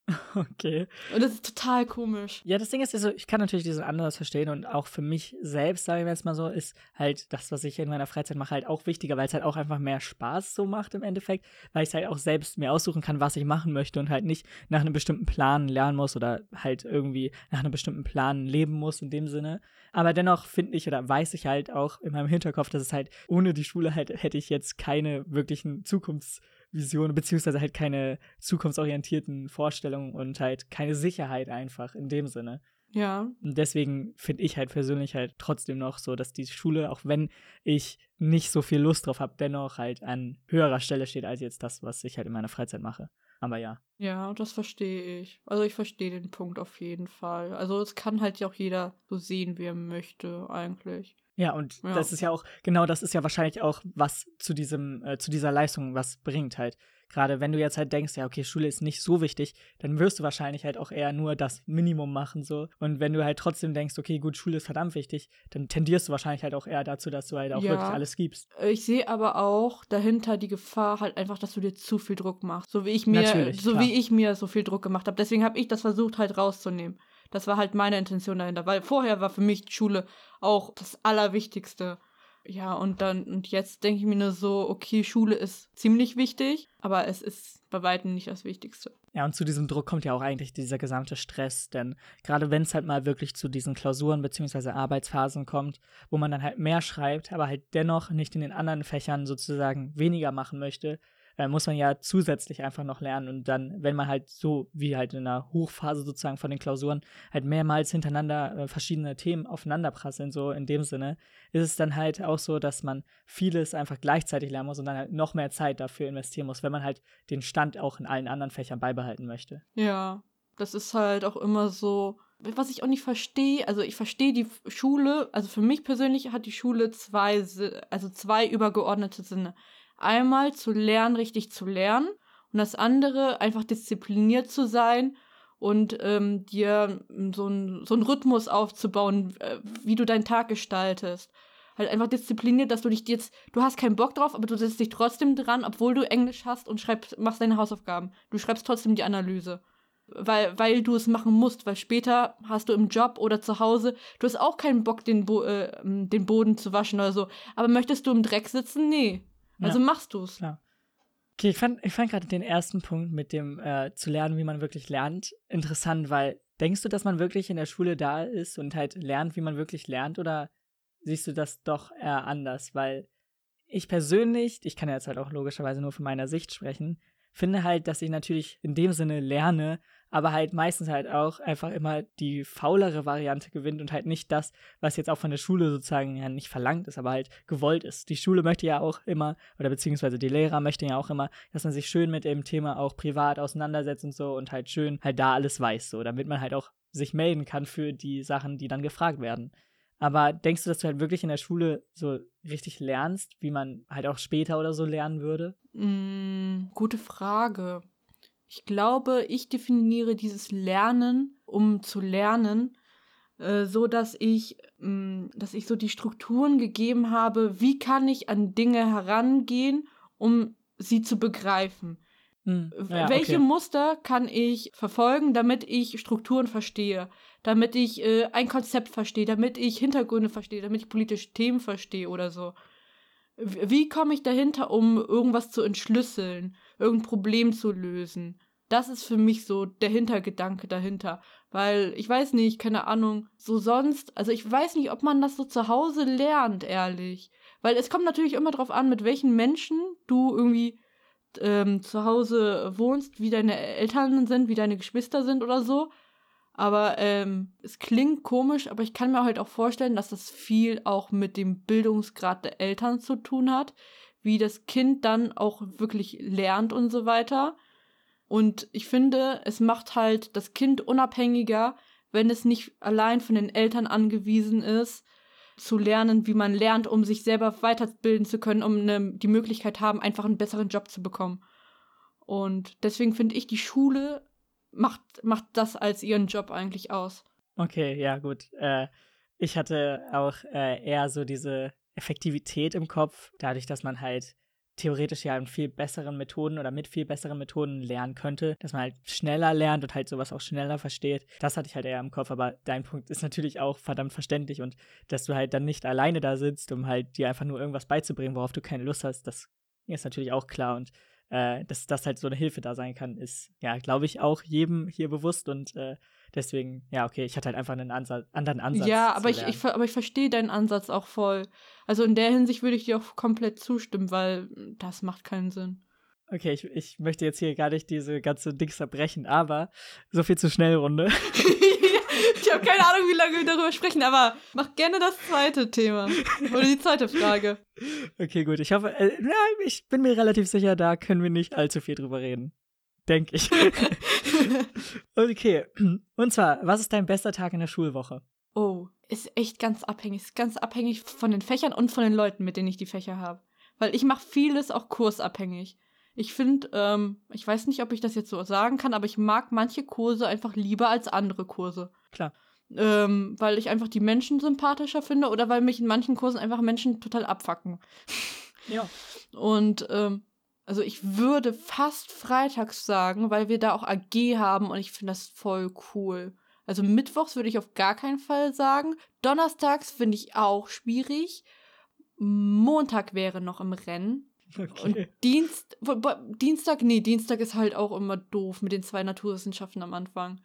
*laughs* Okay. Und das ist total komisch. Ja, das Ding ist, also ich kann natürlich diesen anderes verstehen und auch für mich selbst, sagen wir jetzt mal so, ist halt das, was ich in meiner Freizeit mache, halt auch wichtiger, weil es halt auch einfach mehr Spaß so macht im Endeffekt, weil ich halt auch selbst mir aussuchen kann, was ich machen möchte und halt nicht nach einem bestimmten Plan lernen muss oder halt irgendwie nach einem bestimmten Plan leben muss in dem Sinne. Aber dennoch finde ich oder weiß ich halt auch in meinem Hinterkopf, dass es halt ohne die Schule halt hätte ich jetzt keine wirklichen Zukunftsvisionen, beziehungsweise halt keine zukunftsorientierten Vorstellungen und halt keine Sicherheit einfach in dem Sinne. Ja. Und deswegen finde ich halt persönlich halt trotzdem noch so, dass die Schule, auch wenn ich nicht so viel Lust drauf habe, dennoch halt an höherer Stelle steht als jetzt das, was ich halt in meiner Freizeit mache. Aber ja. Ja, das verstehe ich. Also ich verstehe den Punkt auf jeden Fall. Also es kann halt ja auch jeder so sehen, wie er möchte, eigentlich. Ja, und Ja. das ist ja auch, genau das ist ja wahrscheinlich auch, was zu diesem, äh, zu dieser Leistung was bringt halt. Gerade wenn du jetzt halt denkst, ja, okay, Schule ist nicht so wichtig, dann wirst du wahrscheinlich halt auch eher nur das Minimum machen, so. Und wenn du halt trotzdem denkst, okay, gut, Schule ist verdammt wichtig, dann tendierst du wahrscheinlich halt auch eher dazu, dass du halt auch Ja. wirklich alles gibst. Ich sehe aber auch dahinter die Gefahr halt einfach, dass du dir zu viel Druck machst. So wie ich mir, Natürlich, so klar. wie ich mir so viel Druck gemacht habe. Deswegen habe ich das versucht halt rauszunehmen. Das war halt meine Intention dahinter, weil vorher war für mich Schule auch das Allerwichtigste. Ja, und dann, und jetzt denke ich mir nur so, okay, Schule ist ziemlich wichtig, aber es ist bei weitem nicht das Wichtigste. Ja, und zu diesem Druck kommt ja auch eigentlich dieser gesamte Stress, denn gerade wenn es halt mal wirklich zu diesen Klausuren beziehungsweise Arbeitsphasen kommt, wo man dann halt mehr schreibt, aber halt dennoch nicht in den anderen Fächern sozusagen weniger machen möchte, muss man ja zusätzlich einfach noch lernen. Und dann, wenn man halt so, wie halt in einer Hochphase sozusagen von den Klausuren, halt mehrmals hintereinander äh, verschiedene Themen aufeinanderprasseln, so in dem Sinne, ist es dann halt auch so, dass man vieles einfach gleichzeitig lernen muss und dann halt noch mehr Zeit dafür investieren muss, wenn man halt den Stand auch in allen anderen Fächern beibehalten möchte. Ja, das ist halt auch immer so, was ich auch nicht verstehe, also ich verstehe die Schule, also für mich persönlich hat die Schule zwei, also zwei übergeordnete Sinne. Einmal zu lernen, richtig zu lernen und das andere einfach diszipliniert zu sein und ähm, dir so einen so Rhythmus aufzubauen, äh, wie du deinen Tag gestaltest. Halt einfach diszipliniert, dass du dich jetzt, du hast keinen Bock drauf, aber du setzt dich trotzdem dran, obwohl du Englisch hast und schreibst, machst deine Hausaufgaben. Du schreibst trotzdem die Analyse weil, weil du es machen musst, weil später hast du im Job oder zu Hause, du hast auch keinen Bock, den, Bo äh, den Boden zu waschen oder so. Aber möchtest du im Dreck sitzen? Nee. Also ja, machst du es. Ja. Okay, ich fand, ich fand gerade den ersten Punkt mit dem äh, zu lernen, wie man wirklich lernt, interessant, weil denkst du, dass man wirklich in der Schule da ist und halt lernt, wie man wirklich lernt, oder siehst du das doch eher anders? Weil ich persönlich, ich kann ja jetzt halt auch logischerweise nur von meiner Sicht sprechen, finde halt, dass ich natürlich in dem Sinne lerne, aber halt meistens halt auch einfach immer die faulere Variante gewinnt und halt nicht das, was jetzt auch von der Schule sozusagen ja nicht verlangt ist, aber halt gewollt ist. Die Schule möchte ja auch immer, oder beziehungsweise die Lehrer möchten ja auch immer, dass man sich schön mit dem Thema auch privat auseinandersetzt und so und halt schön halt da alles weiß, so, damit man halt auch sich melden kann für die Sachen, die dann gefragt werden. Aber denkst du, dass du halt wirklich in der Schule so richtig lernst, wie man halt auch später oder so lernen würde? Mm, gute Frage. Ich glaube, ich definiere dieses Lernen, um zu lernen, äh, so dass ich, mh, dass ich so die Strukturen gegeben habe, wie kann ich an Dinge herangehen, um sie zu begreifen. Hm, ja, Welche okay. Muster kann ich verfolgen, damit ich Strukturen verstehe, damit ich äh, ein Konzept verstehe, damit ich Hintergründe verstehe, damit ich politische Themen verstehe oder so? Wie komme ich dahinter, um irgendwas zu entschlüsseln, irgendein Problem zu lösen? Das ist für mich so der Hintergedanke dahinter. Weil ich weiß nicht, keine Ahnung, so sonst, also ich weiß nicht, ob man das so zu Hause lernt, ehrlich. Weil es kommt natürlich immer darauf an, mit welchen Menschen du irgendwie ähm, zu Hause wohnst, wie deine Eltern sind, wie deine Geschwister sind oder so. Aber ähm, es klingt komisch, aber ich kann mir halt auch vorstellen, dass das viel auch mit dem Bildungsgrad der Eltern zu tun hat, wie das Kind dann auch wirklich lernt und so weiter. Und ich finde, es macht halt das Kind unabhängiger, wenn es nicht allein von den Eltern angewiesen ist, zu lernen, wie man lernt, um sich selber weiterbilden zu können, um ne, die Möglichkeit haben, einfach einen besseren Job zu bekommen. Und deswegen finde ich, die Schule macht, macht das als ihren Job eigentlich aus. Okay, ja, gut. Äh, ich hatte auch äh, eher so diese Effektivität im Kopf, dadurch, dass man halt theoretisch ja in viel besseren Methoden oder mit viel besseren Methoden lernen könnte, dass man halt schneller lernt und halt sowas auch schneller versteht. Das hatte ich halt eher im Kopf, aber dein Punkt ist natürlich auch verdammt verständlich und dass du halt dann nicht alleine da sitzt, um halt dir einfach nur irgendwas beizubringen, worauf du keine Lust hast, das ist natürlich auch klar und äh, dass das halt so eine Hilfe da sein kann, ist ja, glaube ich, auch jedem hier bewusst und äh, Deswegen, ja, okay, ich hatte halt einfach einen Ansatz, anderen Ansatz. Ja, aber ich, ich, aber ich verstehe deinen Ansatz auch voll. Also in der Hinsicht würde ich dir auch komplett zustimmen, weil das macht keinen Sinn. Okay, ich, ich möchte jetzt hier gar nicht diese ganze Dings zerbrechen, aber so viel zu schnell Runde. *laughs* ich habe keine Ahnung, wie lange wir darüber sprechen, aber mach gerne das zweite Thema. Oder die zweite Frage. Okay, gut. Ich hoffe, äh, ich bin mir relativ sicher, da können wir nicht allzu viel drüber reden denke ich. *laughs* okay. Und zwar, was ist dein bester Tag in der Schulwoche? Oh, ist echt ganz abhängig. Ist ganz abhängig von den Fächern und von den Leuten, mit denen ich die Fächer habe. Weil ich mache vieles auch kursabhängig. Ich finde, ähm, ich weiß nicht, ob ich das jetzt so sagen kann, aber ich mag manche Kurse einfach lieber als andere Kurse. Klar. Ähm, weil ich einfach die Menschen sympathischer finde oder weil mich in manchen Kursen einfach Menschen total abfacken. Ja. Und ähm, also ich würde fast freitags sagen, weil wir da auch AG haben und ich finde das voll cool. Also mittwochs würde ich auf gar keinen Fall sagen. Donnerstags finde ich auch schwierig. Montag wäre noch im Rennen. Okay. Und Dienst, Dienstag, nee, Dienstag ist halt auch immer doof mit den zwei Naturwissenschaften am Anfang.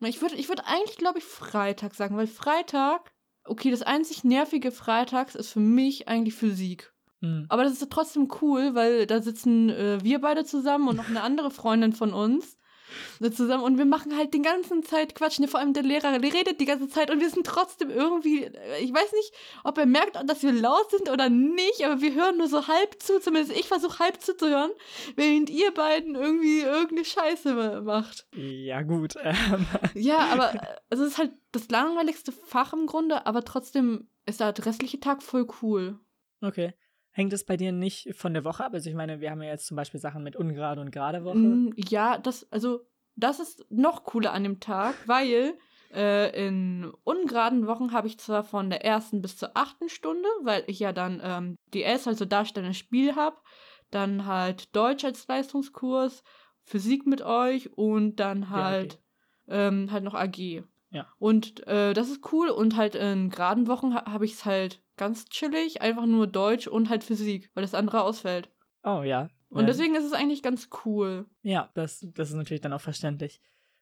Ich würde ich würd eigentlich, glaube ich, Freitag sagen, weil Freitag, okay, das einzig nervige Freitags ist für mich eigentlich Physik. Mhm. Aber das ist trotzdem cool, weil da sitzen äh, wir beide zusammen und noch eine andere Freundin von uns zusammen und wir machen halt die ganze Zeit Quatsch. Ne, vor allem der Lehrer, der redet die ganze Zeit und wir sind trotzdem irgendwie, äh, ich weiß nicht, ob er merkt, dass wir laut sind oder nicht, aber wir hören nur so halb zu, zumindest ich versuche halb zuzuhören, während ihr beiden irgendwie irgendeine Scheiße macht. Ja, gut. *laughs* Ähm. Ja, aber also es ist halt das langweiligste Fach im Grunde, aber trotzdem ist der restliche Tag voll cool. Okay. Hängt es bei dir nicht von der Woche ab? Also ich meine, wir haben ja jetzt zum Beispiel Sachen mit ungerade und gerade Woche. Mm, Ja, das, also, das ist noch cooler an dem Tag, weil äh, in ungeraden Wochen habe ich zwar von der ersten bis zur achten Stunde, weil ich ja dann ähm, DS, also darstellendes Spiel habe, dann halt Deutsch als Leistungskurs, Physik mit euch und dann Ja, halt, ähm, halt noch AG. Ja. Und äh, das ist cool und halt in geraden Wochen ha habe ich es halt ganz chillig, einfach nur Deutsch und halt Physik, weil das andere ausfällt. Oh ja. Und Ja. deswegen ist es eigentlich ganz cool. Ja, das, das ist natürlich dann auch verständlich.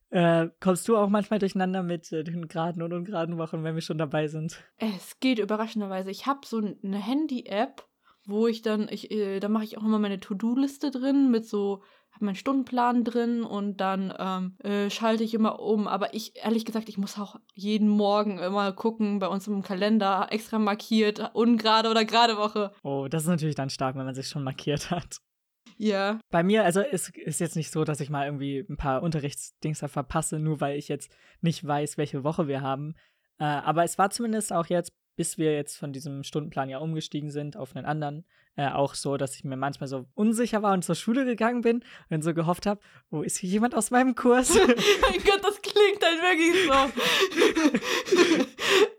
Äh, kommst du auch manchmal durcheinander mit äh, den geraden und ungeraden Wochen, wenn wir schon dabei sind? Es geht überraschenderweise. Ich habe so eine Handy-App, wo ich dann, ich, äh, da mache ich auch immer meine To-Do-Liste drin mit so, habe meinen Stundenplan drin und dann ähm, äh, schalte ich immer um. Aber ich, ehrlich gesagt, ich muss auch jeden Morgen immer gucken, bei uns im Kalender extra markiert, ungerade oder gerade Woche. Oh, das ist natürlich dann stark, wenn man sich schon markiert hat. Ja. Bei mir, also es ist jetzt nicht so, dass ich mal irgendwie ein paar Unterrichtsdings verpasse, nur weil ich jetzt nicht weiß, welche Woche wir haben. Äh, aber es war zumindest auch jetzt, bis wir jetzt von diesem Stundenplan ja umgestiegen sind auf einen anderen, äh, auch so, dass ich mir manchmal so unsicher war und zur Schule gegangen bin und so gehofft habe, oh, ist hier jemand aus meinem Kurs? *laughs* mein Gott, das klingt halt wirklich so.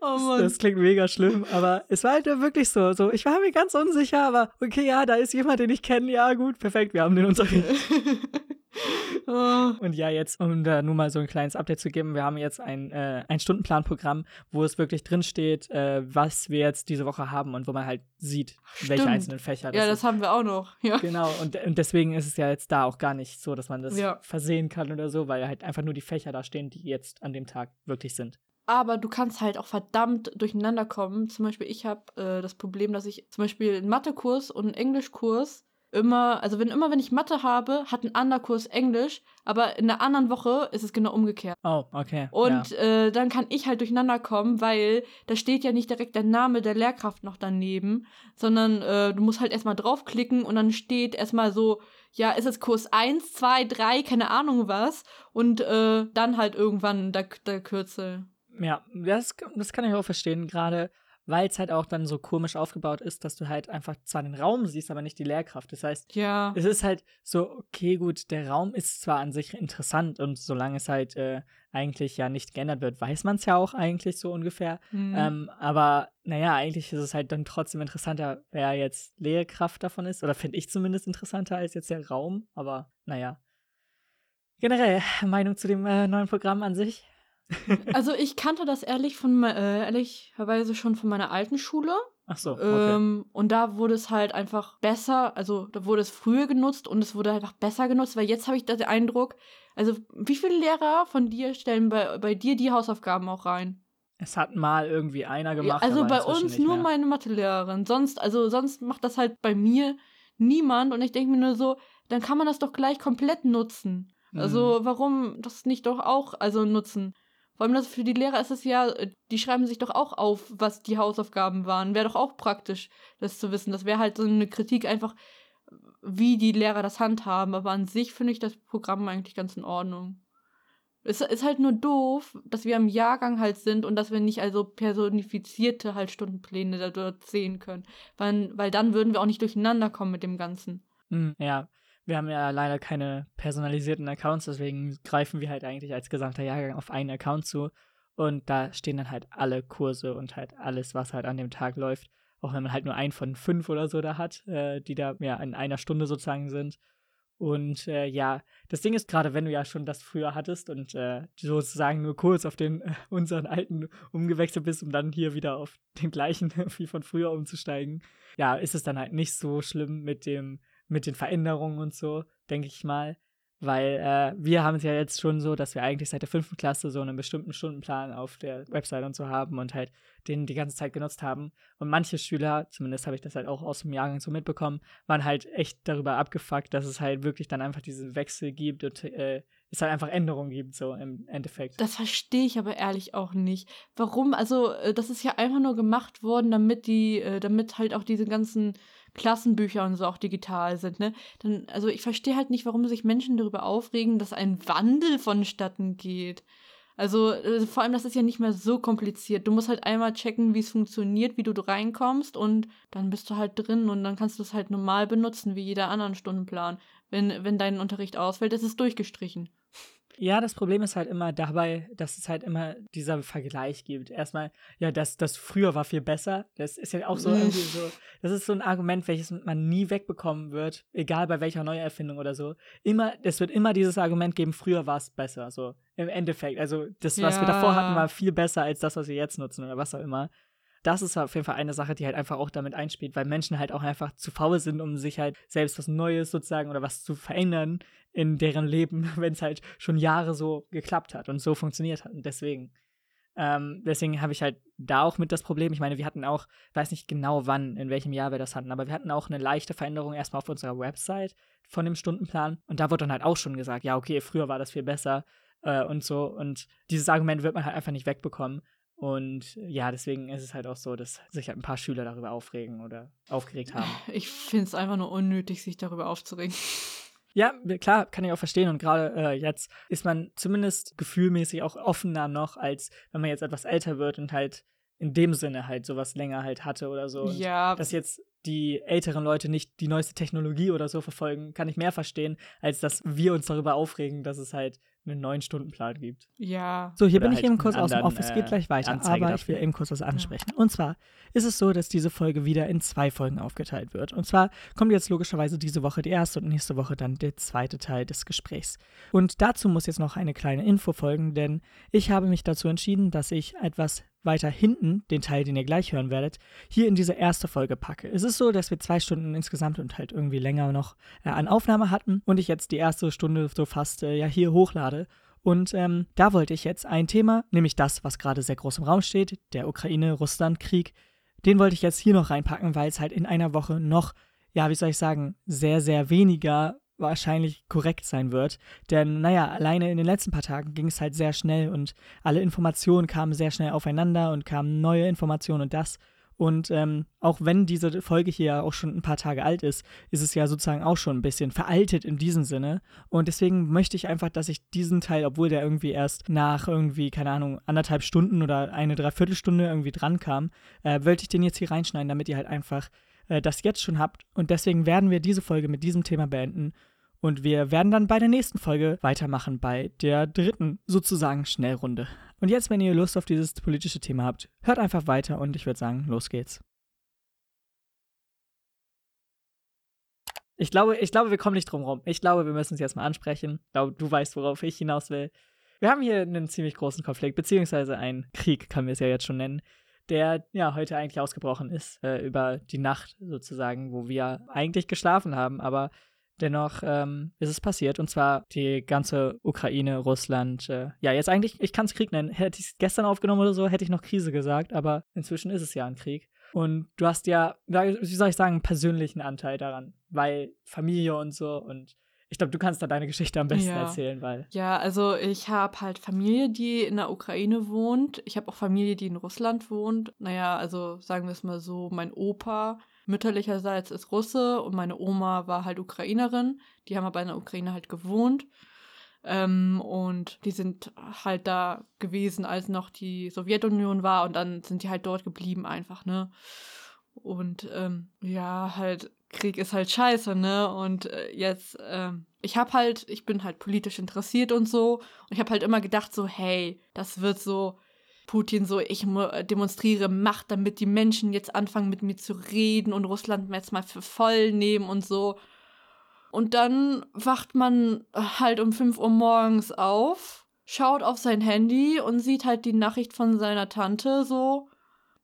*laughs* oh Mann. Das klingt mega schlimm, aber es war halt wirklich so. so. Ich war mir ganz unsicher, aber okay, ja, da ist jemand, den ich kenne. Ja, gut, perfekt, wir haben den Unterricht. *laughs* oh. Und ja, jetzt, um da nur mal so ein kleines Update zu geben, wir haben jetzt ein, äh, ein Stundenplanprogramm, wo es wirklich drin steht, äh, was wir jetzt diese Woche haben und wo man halt sieht, welche Stimmt. einzelnen Fächer das Ja, das haben wir auch noch. Ja. Genau, und, und deswegen ist es ja jetzt da auch gar nicht so, dass man das Ja. versehen kann oder so, weil halt einfach nur die Fächer da stehen, die jetzt an dem Tag wirklich sind. Aber du kannst halt auch verdammt durcheinander kommen. Zum Beispiel, ich habe äh, das Problem, dass ich zum Beispiel einen Mathekurs und einen Englischkurs immer, also wenn immer, wenn ich Mathe habe, hat ein anderer Kurs Englisch, aber in der anderen Woche ist es genau umgekehrt. Oh, okay. Und ja. äh, dann kann ich halt durcheinander kommen, weil da steht ja nicht direkt der Name der Lehrkraft noch daneben, sondern äh, du musst halt erstmal draufklicken und dann steht erstmal so, ja, ist es Kurs 1, 2, 3, keine Ahnung was. Und äh, dann halt irgendwann der, der Kürzel. Ja, das, das kann ich auch verstehen, gerade weil es halt auch dann so komisch aufgebaut ist, dass du halt einfach zwar den Raum siehst, aber nicht die Lehrkraft. Das heißt, Ja. es ist halt so, okay, gut, der Raum ist zwar an sich interessant und solange es halt äh, eigentlich ja nicht geändert wird, weiß man es ja auch eigentlich so ungefähr. Mhm. Ähm, aber naja, eigentlich ist es halt dann trotzdem interessanter, wer jetzt Lehrkraft davon ist. Oder finde ich zumindest interessanter als jetzt der Raum. Aber naja. Generell, Meinung zu dem äh, neuen Programm an sich? Also ich kannte das ehrlich von äh, ehrlicherweise schon von meiner alten Schule. Ach so, okay. Ähm, und da wurde es halt einfach besser, also da wurde es früher genutzt und es wurde einfach besser genutzt, weil jetzt habe ich den Eindruck, also wie viele Lehrer von dir stellen bei, bei dir die Hausaufgaben auch rein? Es hat mal irgendwie einer gemacht. also aber bei uns nur mehr. meine Mathelehrerin. Sonst, also sonst macht das halt bei mir niemand und ich denke mir nur so, dann kann man das doch gleich komplett nutzen. Mhm. Also warum das nicht doch auch also nutzen? Vor allem das für die Lehrer ist es ja, äh, die schreiben sich doch auch auf, was die Hausaufgaben waren. Wäre doch auch praktisch, das zu wissen. Das wäre halt so eine Kritik einfach, wie die Lehrer das handhaben. Aber an sich finde ich das Programm eigentlich ganz in Ordnung. Es ist halt nur doof, dass wir im Jahrgang halt sind und dass wir nicht also personifizierte halt Stundenpläne da dort sehen können. Weil, weil dann würden wir auch nicht durcheinander kommen mit dem Ganzen. Mhm, ja, wir haben ja leider keine personalisierten Accounts, deswegen greifen wir halt eigentlich als gesamter Jahrgang auf einen Account zu. Und da stehen dann halt alle Kurse und halt alles, was halt an dem Tag läuft. Auch wenn man halt nur einen von fünf oder so da hat, äh, die da ja in einer Stunde sozusagen sind. Und äh, ja, das Ding ist gerade, wenn du ja schon das früher hattest und äh, sozusagen nur kurz auf den *laughs* unseren alten umgewechselt bist, um dann hier wieder auf den gleichen *laughs* wie von früher umzusteigen, ja, ist es dann halt nicht so schlimm mit dem mit den Veränderungen und so, denke ich mal, weil äh, wir haben es ja jetzt schon so, dass wir eigentlich seit der fünften Klasse so einen bestimmten Stundenplan auf der Website und so haben und halt den die ganze Zeit genutzt haben. Und manche Schüler, zumindest habe ich das halt auch aus dem Jahrgang so mitbekommen, waren halt echt darüber abgefuckt, dass es halt wirklich dann einfach diesen Wechsel gibt und äh, es halt einfach Änderungen gibt, so im Endeffekt. Das verstehe ich aber ehrlich auch nicht. Warum? Also, äh, das ist ja einfach nur gemacht worden, damit die, äh, damit halt auch diese ganzen Klassenbücher und so auch digital sind, ne? Dann, also ich verstehe halt nicht, warum sich Menschen darüber aufregen, dass ein Wandel vonstatten geht. Also äh, vor allem, das ist ja nicht mehr so kompliziert. Du musst halt einmal checken, wie es funktioniert, wie du reinkommst und dann bist du halt drin und dann kannst du es halt normal benutzen, wie jeder anderen Stundenplan. Wenn, wenn dein Unterricht ausfällt, ist es durchgestrichen. Ja, das Problem ist halt immer dabei, dass es halt immer dieser Vergleich gibt. Erstmal, ja, das, das früher war viel besser. Das ist ja auch so irgendwie so, das ist so ein Argument, welches man nie wegbekommen wird, egal bei welcher Neuerfindung oder so. Immer, es wird immer dieses Argument geben, früher war es besser, so im Endeffekt. Also das, was ja. wir davor hatten, war viel besser als das, was wir jetzt nutzen oder was auch immer das ist auf jeden Fall eine Sache, die halt einfach auch damit einspielt, weil Menschen halt auch einfach zu faul sind, um sich halt selbst was Neues sozusagen oder was zu verändern in deren Leben, *laughs* wenn es halt schon Jahre so geklappt hat und so funktioniert hat. Und deswegen. Ähm, deswegen habe ich halt da auch mit das Problem. Ich meine, wir hatten auch, weiß nicht genau wann, in welchem Jahr wir das hatten, aber wir hatten auch eine leichte Veränderung erstmal auf unserer Website von dem Stundenplan. Und da wurde dann halt auch schon gesagt, ja, okay, früher war das viel besser äh, und so. Und dieses Argument wird man halt einfach nicht wegbekommen. Und ja, deswegen ist es halt auch so, dass sich halt ein paar Schüler darüber aufregen oder aufgeregt haben. *laughs* Ich finde es einfach nur unnötig, sich darüber aufzuregen. *laughs* Ja, klar, kann ich auch verstehen. Und gerade äh, jetzt ist man zumindest gefühlmäßig auch offener noch, als wenn man jetzt etwas älter wird und halt in dem Sinne halt sowas länger halt hatte oder so. Und ja. Dass jetzt die älteren Leute nicht die neueste Technologie oder so verfolgen, kann ich mehr verstehen, als dass wir uns darüber aufregen, dass es halt einen neuen Stundenplan gibt. Ja. So, hier Oder bin ich halt eben kurz aus dem Office, geht gleich weiter. Anzeige aber ich will eben kurz was ansprechen. Ja. Und zwar ist es so, dass diese Folge wieder in zwei Folgen aufgeteilt wird. Und zwar kommt jetzt logischerweise diese Woche die erste und nächste Woche dann der zweite Teil des Gesprächs. Und dazu muss jetzt noch eine kleine Info folgen, denn ich habe mich dazu entschieden, dass ich etwas weiter hinten, den Teil, den ihr gleich hören werdet, hier in diese erste Folge packe. Es ist so, dass wir zwei Stunden insgesamt und halt irgendwie länger noch äh, an Aufnahme hatten und ich jetzt die erste Stunde so fast äh, ja hier hochlade. Und ähm, da wollte ich jetzt ein Thema, nämlich das, was gerade sehr groß im Raum steht, der Ukraine-Russland-Krieg, den wollte ich jetzt hier noch reinpacken, weil es halt in einer Woche noch, ja, wie soll ich sagen, sehr, sehr weniger wahrscheinlich korrekt sein wird. Denn, naja, alleine in den letzten paar Tagen ging es halt sehr schnell und alle Informationen kamen sehr schnell aufeinander und kamen neue Informationen und das. Und ähm, auch wenn diese Folge hier auch schon ein paar Tage alt ist, ist es ja sozusagen auch schon ein bisschen veraltet in diesem Sinne. Und deswegen möchte ich einfach, dass ich diesen Teil, obwohl der irgendwie erst nach irgendwie, keine Ahnung, anderthalb Stunden oder eine Dreiviertelstunde irgendwie dran kam, äh, wollte ich den jetzt hier reinschneiden, damit ihr halt einfach äh, das jetzt schon habt. Und deswegen werden wir diese Folge mit diesem Thema beenden. Und wir werden dann bei der nächsten Folge weitermachen, bei der dritten sozusagen Schnellrunde. Und jetzt, wenn ihr Lust auf dieses politische Thema habt, hört einfach weiter und ich würde sagen, los geht's. Ich glaube, ich glaube, wir kommen nicht drum rum. Ich glaube, wir müssen es jetzt mal ansprechen. Ich glaube, du weißt, worauf ich hinaus will. Wir haben hier einen ziemlich großen Konflikt, beziehungsweise einen Krieg, kann wir es ja jetzt schon nennen, der ja heute eigentlich ausgebrochen ist, äh, über die Nacht sozusagen, wo wir eigentlich geschlafen haben, aber dennoch ähm, ist es passiert und zwar die ganze Ukraine, Russland, äh, ja, jetzt eigentlich, ich kann es Krieg nennen. Hätte ich es gestern aufgenommen oder so, hätte ich noch Krise gesagt, aber inzwischen ist es ja ein Krieg. Und du hast ja, wie soll ich sagen, einen persönlichen Anteil daran, weil Familie und so und ich glaube, du kannst da deine Geschichte am besten ja. erzählen, weil. Ja, also ich habe halt Familie, die in der Ukraine wohnt. Ich habe auch Familie, die in Russland wohnt. Naja, also sagen wir es mal so, mein Opa mütterlicherseits ist Russe und meine Oma war halt Ukrainerin. Die haben aber in der Ukraine halt gewohnt. Ähm, und die sind halt da gewesen, als noch die Sowjetunion war und dann sind die halt dort geblieben einfach, ne? Und ähm, ja, halt Krieg ist halt scheiße, ne? Und äh, jetzt, äh, ich hab halt, ich bin halt politisch interessiert und so. Und ich hab halt immer gedacht, so, hey, das wird so, Putin so, ich demonstriere Macht, damit die Menschen jetzt anfangen mit mir zu reden und Russland jetzt mal für voll nehmen und so. Und dann wacht man halt um 5 Uhr morgens auf, schaut auf sein Handy und sieht halt die Nachricht von seiner Tante so,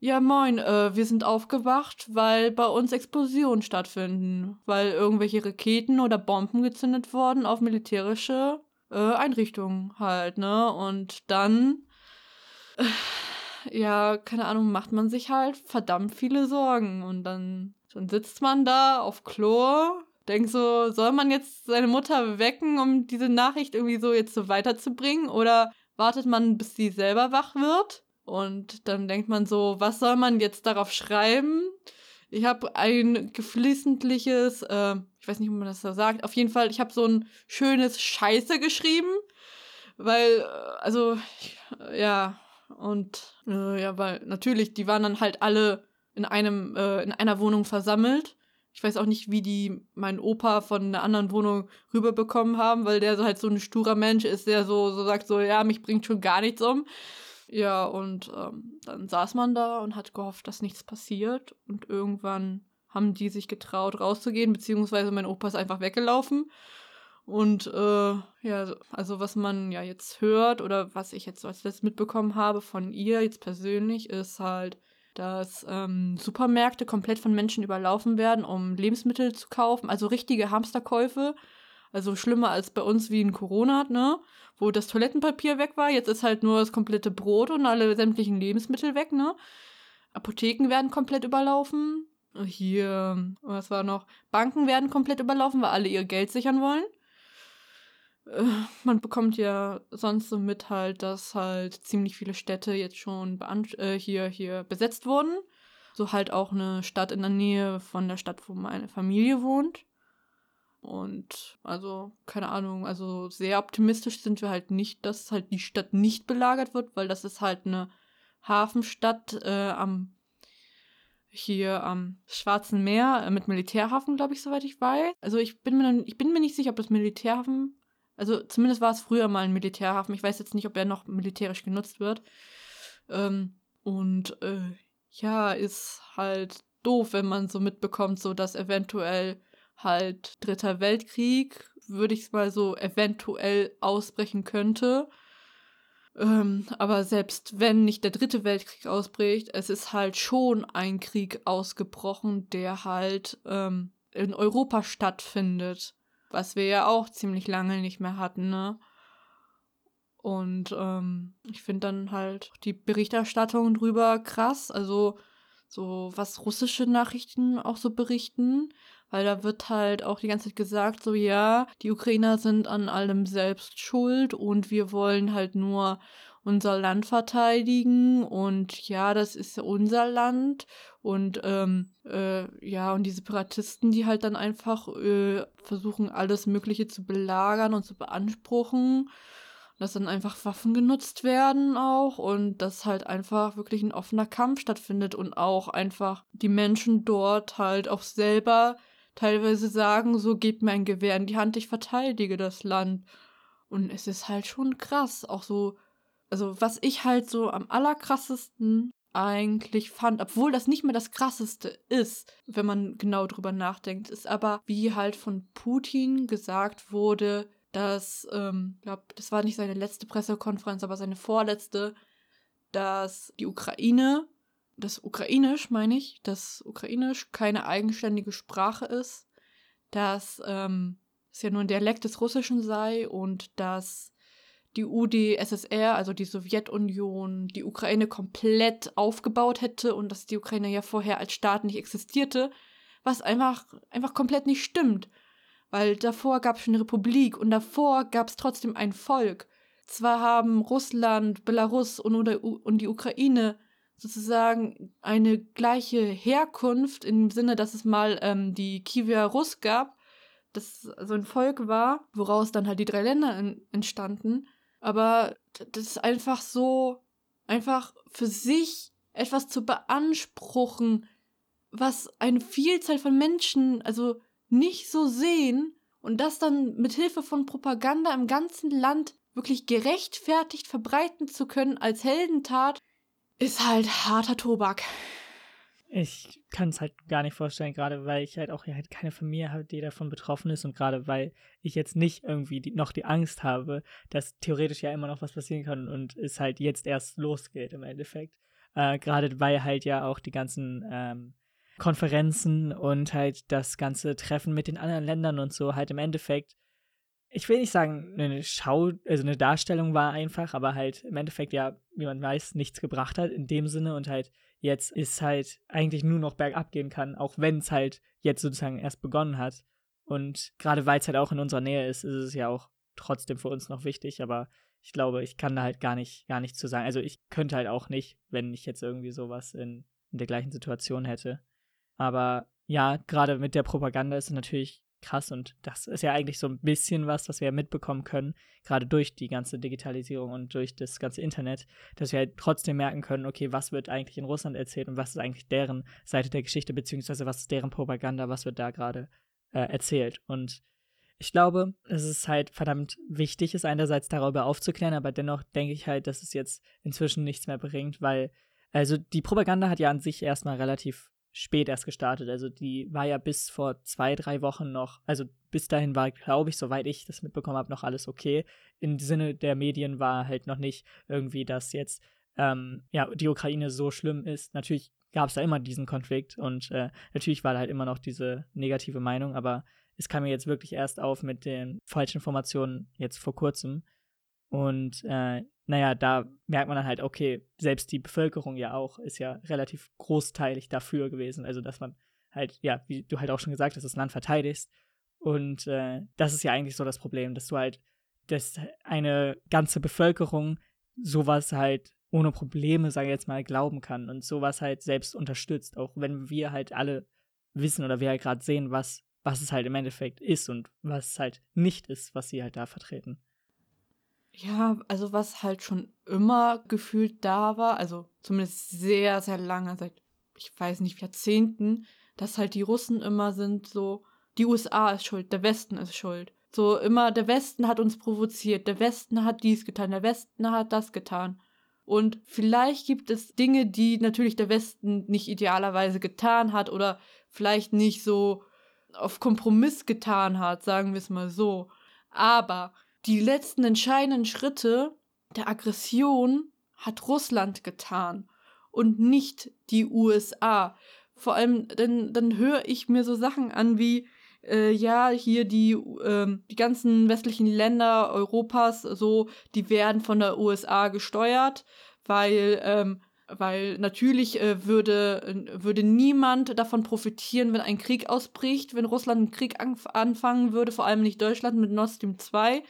ja moin, äh, wir sind aufgewacht, weil bei uns Explosionen stattfinden, weil irgendwelche Raketen oder Bomben gezündet wurden auf militärische äh, Einrichtungen halt, ne? Und dann, ja, keine Ahnung, macht man sich halt verdammt viele Sorgen und dann, dann sitzt man da auf Chlor, denkt so, soll man jetzt seine Mutter wecken, um diese Nachricht irgendwie so jetzt so weiterzubringen oder wartet man, bis sie selber wach wird? Und dann denkt man so, was soll man jetzt darauf schreiben? Ich habe ein geflissentliches, äh, ich weiß nicht, ob man das so sagt, auf jeden Fall, ich habe so ein schönes Scheiße geschrieben, weil, äh, also, ja, und, äh, ja, weil natürlich, die waren dann halt alle in einem, äh, in einer Wohnung versammelt. Ich weiß auch nicht, wie die meinen Opa von einer anderen Wohnung rüberbekommen haben, weil der so halt so ein sturer Mensch ist, der so, so sagt, so, ja, mich bringt schon gar nichts um. Ja, und ähm, dann saß man da und hat gehofft, dass nichts passiert. Und irgendwann haben die sich getraut, rauszugehen, beziehungsweise mein Opa ist einfach weggelaufen. Und äh, ja, also was man ja jetzt hört oder was ich jetzt als letztes mitbekommen habe von ihr jetzt persönlich, ist halt, dass ähm, Supermärkte komplett von Menschen überlaufen werden, um Lebensmittel zu kaufen, also richtige Hamsterkäufe. Also schlimmer als bei uns wie in Corona, ne? Wo das Toilettenpapier weg war, jetzt ist halt nur das komplette Brot und alle sämtlichen Lebensmittel weg, ne? Apotheken werden komplett überlaufen. Hier, was war noch? Banken werden komplett überlaufen, weil alle ihr Geld sichern wollen. Äh, man bekommt ja sonst so mit halt, dass halt ziemlich viele Städte jetzt schon äh, hier, hier besetzt wurden. So halt auch eine Stadt in der Nähe von der Stadt, wo meine Familie wohnt. Und also, keine Ahnung, also sehr optimistisch sind wir halt nicht, dass halt die Stadt nicht belagert wird, weil das ist halt eine Hafenstadt äh, am hier am Schwarzen Meer äh, mit Militärhafen, glaube ich, soweit ich weiß. Also ich bin mir ich bin mir nicht sicher, ob das Militärhafen, also zumindest war es früher mal ein Militärhafen. Ich weiß jetzt nicht, ob er noch militärisch genutzt wird. Ähm, und äh, ja, ist halt doof, wenn man so mitbekommt, so dass eventuell halt Dritter Weltkrieg, würde ich es mal so eventuell ausbrechen könnte. Ähm, aber selbst wenn nicht der Dritte Weltkrieg ausbricht, es ist halt schon ein Krieg ausgebrochen, der halt ähm, in Europa stattfindet. Was wir ja auch ziemlich lange nicht mehr hatten, ne? Und ähm, ich finde dann halt die Berichterstattung drüber krass. Also so was russische Nachrichten auch so berichten, weil da wird halt auch die ganze Zeit gesagt, so ja, die Ukrainer sind an allem selbst schuld und wir wollen halt nur unser Land verteidigen und ja, das ist unser Land und ähm, äh, ja, und die Separatisten, die halt dann einfach äh, versuchen, alles Mögliche zu belagern und zu beanspruchen dass dann einfach Waffen genutzt werden auch und dass halt einfach wirklich ein offener Kampf stattfindet und auch einfach die Menschen dort halt auch selber teilweise sagen, so gebt mir ein Gewehr in die Hand, ich verteidige das Land. Und es ist halt schon krass, auch so, also was ich halt so am allerkrassesten eigentlich fand, obwohl das nicht mehr das krasseste ist, wenn man genau drüber nachdenkt, ist aber, wie halt von Putin gesagt wurde, dass, ähm, glaube, das war nicht seine letzte Pressekonferenz, aber seine vorletzte, dass die Ukraine das Ukrainisch, meine ich, dass Ukrainisch keine eigenständige Sprache ist, dass ähm, es ja nur ein Dialekt des Russischen sei und dass die UdSSR, also die Sowjetunion, die Ukraine komplett aufgebaut hätte und dass die Ukraine ja vorher als Staat nicht existierte, was einfach, einfach komplett nicht stimmt. Weil davor gab es schon eine Republik und davor gab es trotzdem ein Volk. Zwar haben Russland, Belarus und, und die Ukraine sozusagen eine gleiche Herkunft im Sinne, dass es mal ähm, die Kiewer Russ gab, das so ein Volk war, woraus dann halt die drei Länder in, entstanden. Aber das ist einfach so, einfach für sich etwas zu beanspruchen, was eine Vielzahl von Menschen also nicht so sehen und das dann mit Hilfe von Propaganda im ganzen Land wirklich gerechtfertigt verbreiten zu können als Heldentat, ist halt harter Tobak. Ich kann es halt gar nicht vorstellen, gerade weil ich halt auch halt keine Familie habe, die davon betroffen ist und gerade weil ich jetzt nicht irgendwie die, noch die Angst habe, dass theoretisch ja immer noch was passieren kann und es halt jetzt erst losgeht im Endeffekt. Äh, Gerade weil halt ja auch die ganzen ähm, Konferenzen und halt das ganze Treffen mit den anderen Ländern und so halt im Endeffekt, ich will nicht sagen, eine Schau, also eine Darstellung war einfach, aber halt im Endeffekt ja, wie man weiß, nichts gebracht hat in dem Sinne und halt jetzt ist halt eigentlich nur noch bergab gehen kann, auch wenn es halt jetzt sozusagen erst begonnen hat. Und gerade weil es halt auch in unserer Nähe ist, ist es ja auch trotzdem für uns noch wichtig, aber ich glaube, ich kann da halt gar nicht, gar nichts zu sagen. Also ich könnte halt auch nicht, wenn ich jetzt irgendwie sowas in, in der gleichen Situation hätte. Aber ja, gerade mit der Propaganda ist es natürlich krass und das ist ja eigentlich so ein bisschen was, was wir ja mitbekommen können, gerade durch die ganze Digitalisierung und durch das ganze Internet, dass wir halt trotzdem merken können, okay, was wird eigentlich in Russland erzählt und was ist eigentlich deren Seite der Geschichte, beziehungsweise was ist deren Propaganda, was wird da gerade äh, erzählt. Und ich glaube, es ist halt verdammt wichtig, es einerseits darüber aufzuklären, aber dennoch denke ich halt, dass es jetzt inzwischen nichts mehr bringt, weil, also die Propaganda hat ja an sich erstmal relativ spät erst gestartet. Also die war ja bis vor zwei, drei Wochen noch, also bis dahin war, glaube ich, soweit ich das mitbekommen habe, noch alles okay. Im Sinne der Medien war halt noch nicht irgendwie, dass jetzt ähm, ja, die Ukraine so schlimm ist. Natürlich gab es da immer diesen Konflikt und äh, natürlich war da halt immer noch diese negative Meinung, aber es kam mir jetzt wirklich erst auf mit den falschen Informationen jetzt vor kurzem. Und äh, naja, da merkt man dann halt, okay, selbst die Bevölkerung ja auch ist ja relativ großteilig dafür gewesen. Also, dass man halt, ja, wie du halt auch schon gesagt hast, das Land verteidigst. Und äh, das ist ja eigentlich so das Problem, dass du halt, dass eine ganze Bevölkerung sowas halt ohne Probleme, sage ich jetzt mal, glauben kann und sowas halt selbst unterstützt, auch wenn wir halt alle wissen oder wir halt gerade sehen, was was es halt im Endeffekt ist und was es halt nicht ist, was sie halt da vertreten. Ja, also was halt schon immer gefühlt da war, also zumindest sehr, sehr lange, seit, ich weiß nicht, Jahrzehnten, dass halt die Russen immer sind so, die USA ist schuld, der Westen ist schuld. So immer, der Westen hat uns provoziert, der Westen hat dies getan, der Westen hat das getan. Und vielleicht gibt es Dinge, die natürlich der Westen nicht idealerweise getan hat oder vielleicht nicht so auf Kompromiss getan hat, sagen wir es mal so. Aber die letzten entscheidenden Schritte der Aggression hat Russland getan und nicht die USA. Vor allem, dann, dann höre ich mir so Sachen an wie, äh, ja, hier die, äh, die ganzen westlichen Länder Europas, so, die werden von der USA gesteuert, weil ähm, weil natürlich äh, würde, würde niemand davon profitieren, wenn ein Krieg ausbricht, wenn Russland einen Krieg anf anfangen würde, vor allem nicht Deutschland mit Nord Stream 2.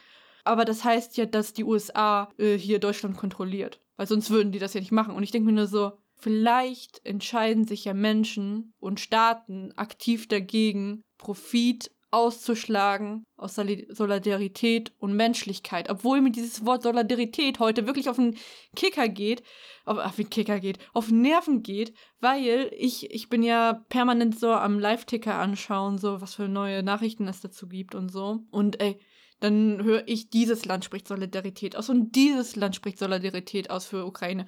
Aber das heißt ja, dass die USA äh, hier Deutschland kontrolliert. Weil sonst würden die das ja nicht machen. Und ich denke mir nur so, vielleicht entscheiden sich ja Menschen und Staaten aktiv dagegen, Profit auszuschlagen aus Solidarität und Menschlichkeit. Obwohl mir dieses Wort Solidarität heute wirklich auf den Kicker geht, auf, auf den Kicker geht, auf Nerven geht, weil ich, ich bin ja permanent so am Live-Ticker anschauen, so was für neue Nachrichten es dazu gibt und so. Und ey, dann höre ich, dieses Land spricht Solidarität aus und dieses Land spricht Solidarität aus für Ukraine.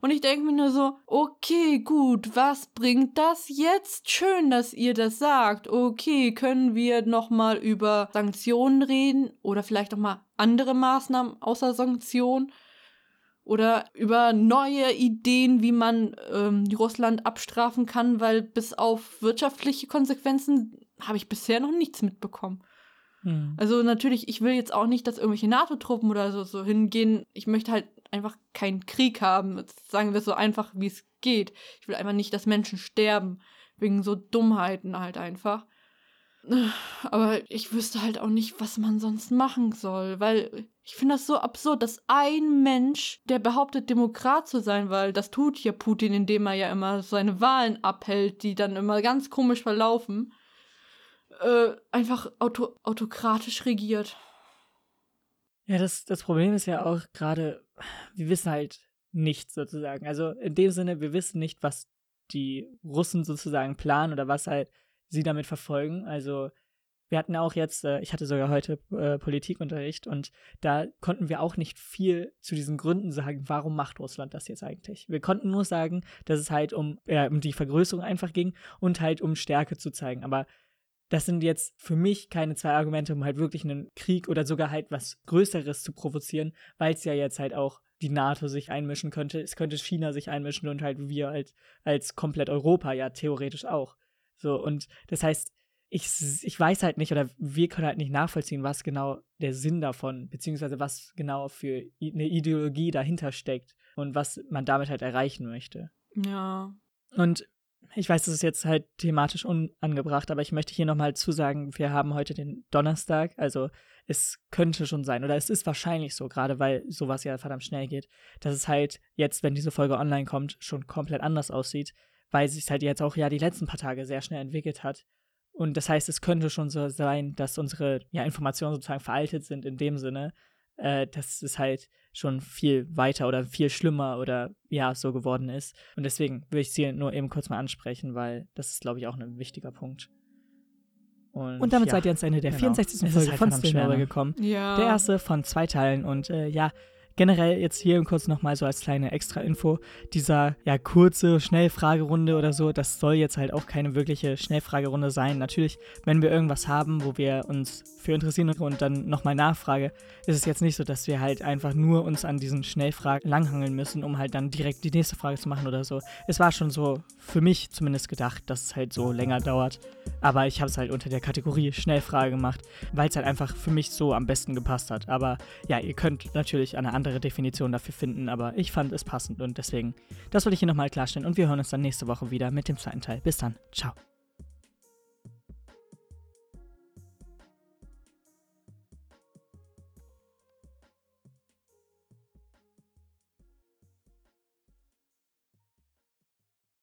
Und ich denke mir nur so, okay, gut, was bringt das jetzt? Schön, dass ihr das sagt. Okay, können wir nochmal über Sanktionen reden oder vielleicht nochmal andere Maßnahmen außer Sanktionen? Oder über neue Ideen, wie man ähm, Russland abstrafen kann, weil bis auf wirtschaftliche Konsequenzen habe ich bisher noch nichts mitbekommen. Hm. Also natürlich, ich will jetzt auch nicht, dass irgendwelche NATO-Truppen oder so, so hingehen. Ich möchte halt einfach keinen Krieg haben. Sagen wir es so einfach, wie es geht. Ich will einfach nicht, dass Menschen sterben. Wegen so Dummheiten halt einfach. *sighs* Aber ich wüsste halt auch nicht, was man sonst machen soll, weil ich finde das so absurd, dass ein Mensch, der behauptet, Demokrat zu sein, weil das tut ja Putin, indem er ja immer seine Wahlen abhält, die dann immer ganz komisch verlaufen, äh, einfach auto autokratisch regiert. Ja, das, das Problem ist ja auch gerade, wir wissen halt nichts sozusagen. Also in dem Sinne, wir wissen nicht, was die Russen sozusagen planen oder was halt sie damit verfolgen. Also wir hatten auch jetzt, äh, ich hatte sogar heute äh, Politikunterricht und da konnten wir auch nicht viel zu diesen Gründen sagen, warum macht Russland das jetzt eigentlich. Wir konnten nur sagen, dass es halt um, äh, um die Vergrößerung einfach ging und halt um Stärke zu zeigen. Aber das sind jetzt für mich keine zwei Argumente, um halt wirklich einen Krieg oder sogar halt was Größeres zu provozieren, weil es ja jetzt halt auch die NATO sich einmischen könnte. Es könnte China sich einmischen und halt wir als, als komplett Europa ja theoretisch auch. So, und das heißt, ich, ich weiß halt nicht oder wir können halt nicht nachvollziehen, was genau der Sinn davon, beziehungsweise was genau für eine Ideologie dahinter steckt und was man damit halt erreichen möchte. Ja. Und ich weiß, das ist jetzt halt thematisch unangebracht, aber ich möchte hier nochmal zusagen, wir haben heute den Donnerstag, also es könnte schon sein, oder es ist wahrscheinlich so, gerade weil sowas ja verdammt schnell geht, dass es halt jetzt, wenn diese Folge online kommt, schon komplett anders aussieht, weil sich halt jetzt auch ja die letzten paar Tage sehr schnell entwickelt hat. Und das heißt, es könnte schon so sein, dass unsere ja, Informationen sozusagen veraltet sind in dem Sinne, äh, dass es halt schon viel weiter oder viel schlimmer oder ja, so geworden ist. Und deswegen will ich sie nur eben kurz mal ansprechen, weil das ist, glaube ich, auch ein wichtiger Punkt. Und, und damit ja, seid ihr ans Ende der genau. 64. Folge halt von Stillnere gekommen. Ja. Der erste von zwei Teilen. Und äh, ja, Generell jetzt hier kurz nochmal so als kleine Extra-Info, dieser ja kurze Schnellfragerunde oder so, das soll jetzt halt auch keine wirkliche Schnellfragerunde sein. Natürlich, wenn wir irgendwas haben, wo wir uns für interessieren und dann nochmal nachfrage, ist es jetzt nicht so, dass wir halt einfach nur uns an diesen Schnellfragen langhangeln müssen, um halt dann direkt die nächste Frage zu machen oder so. Es war schon so für mich zumindest gedacht, dass es halt so länger dauert. Aber ich habe es halt unter der Kategorie Schnellfrage gemacht, weil es halt einfach für mich so am besten gepasst hat. Aber ja, ihr könnt natürlich eine andere Definition dafür finden, aber ich fand es passend und deswegen, das wollte ich hier nochmal klarstellen und wir hören uns dann nächste Woche wieder mit dem zweiten Teil. Bis dann, ciao.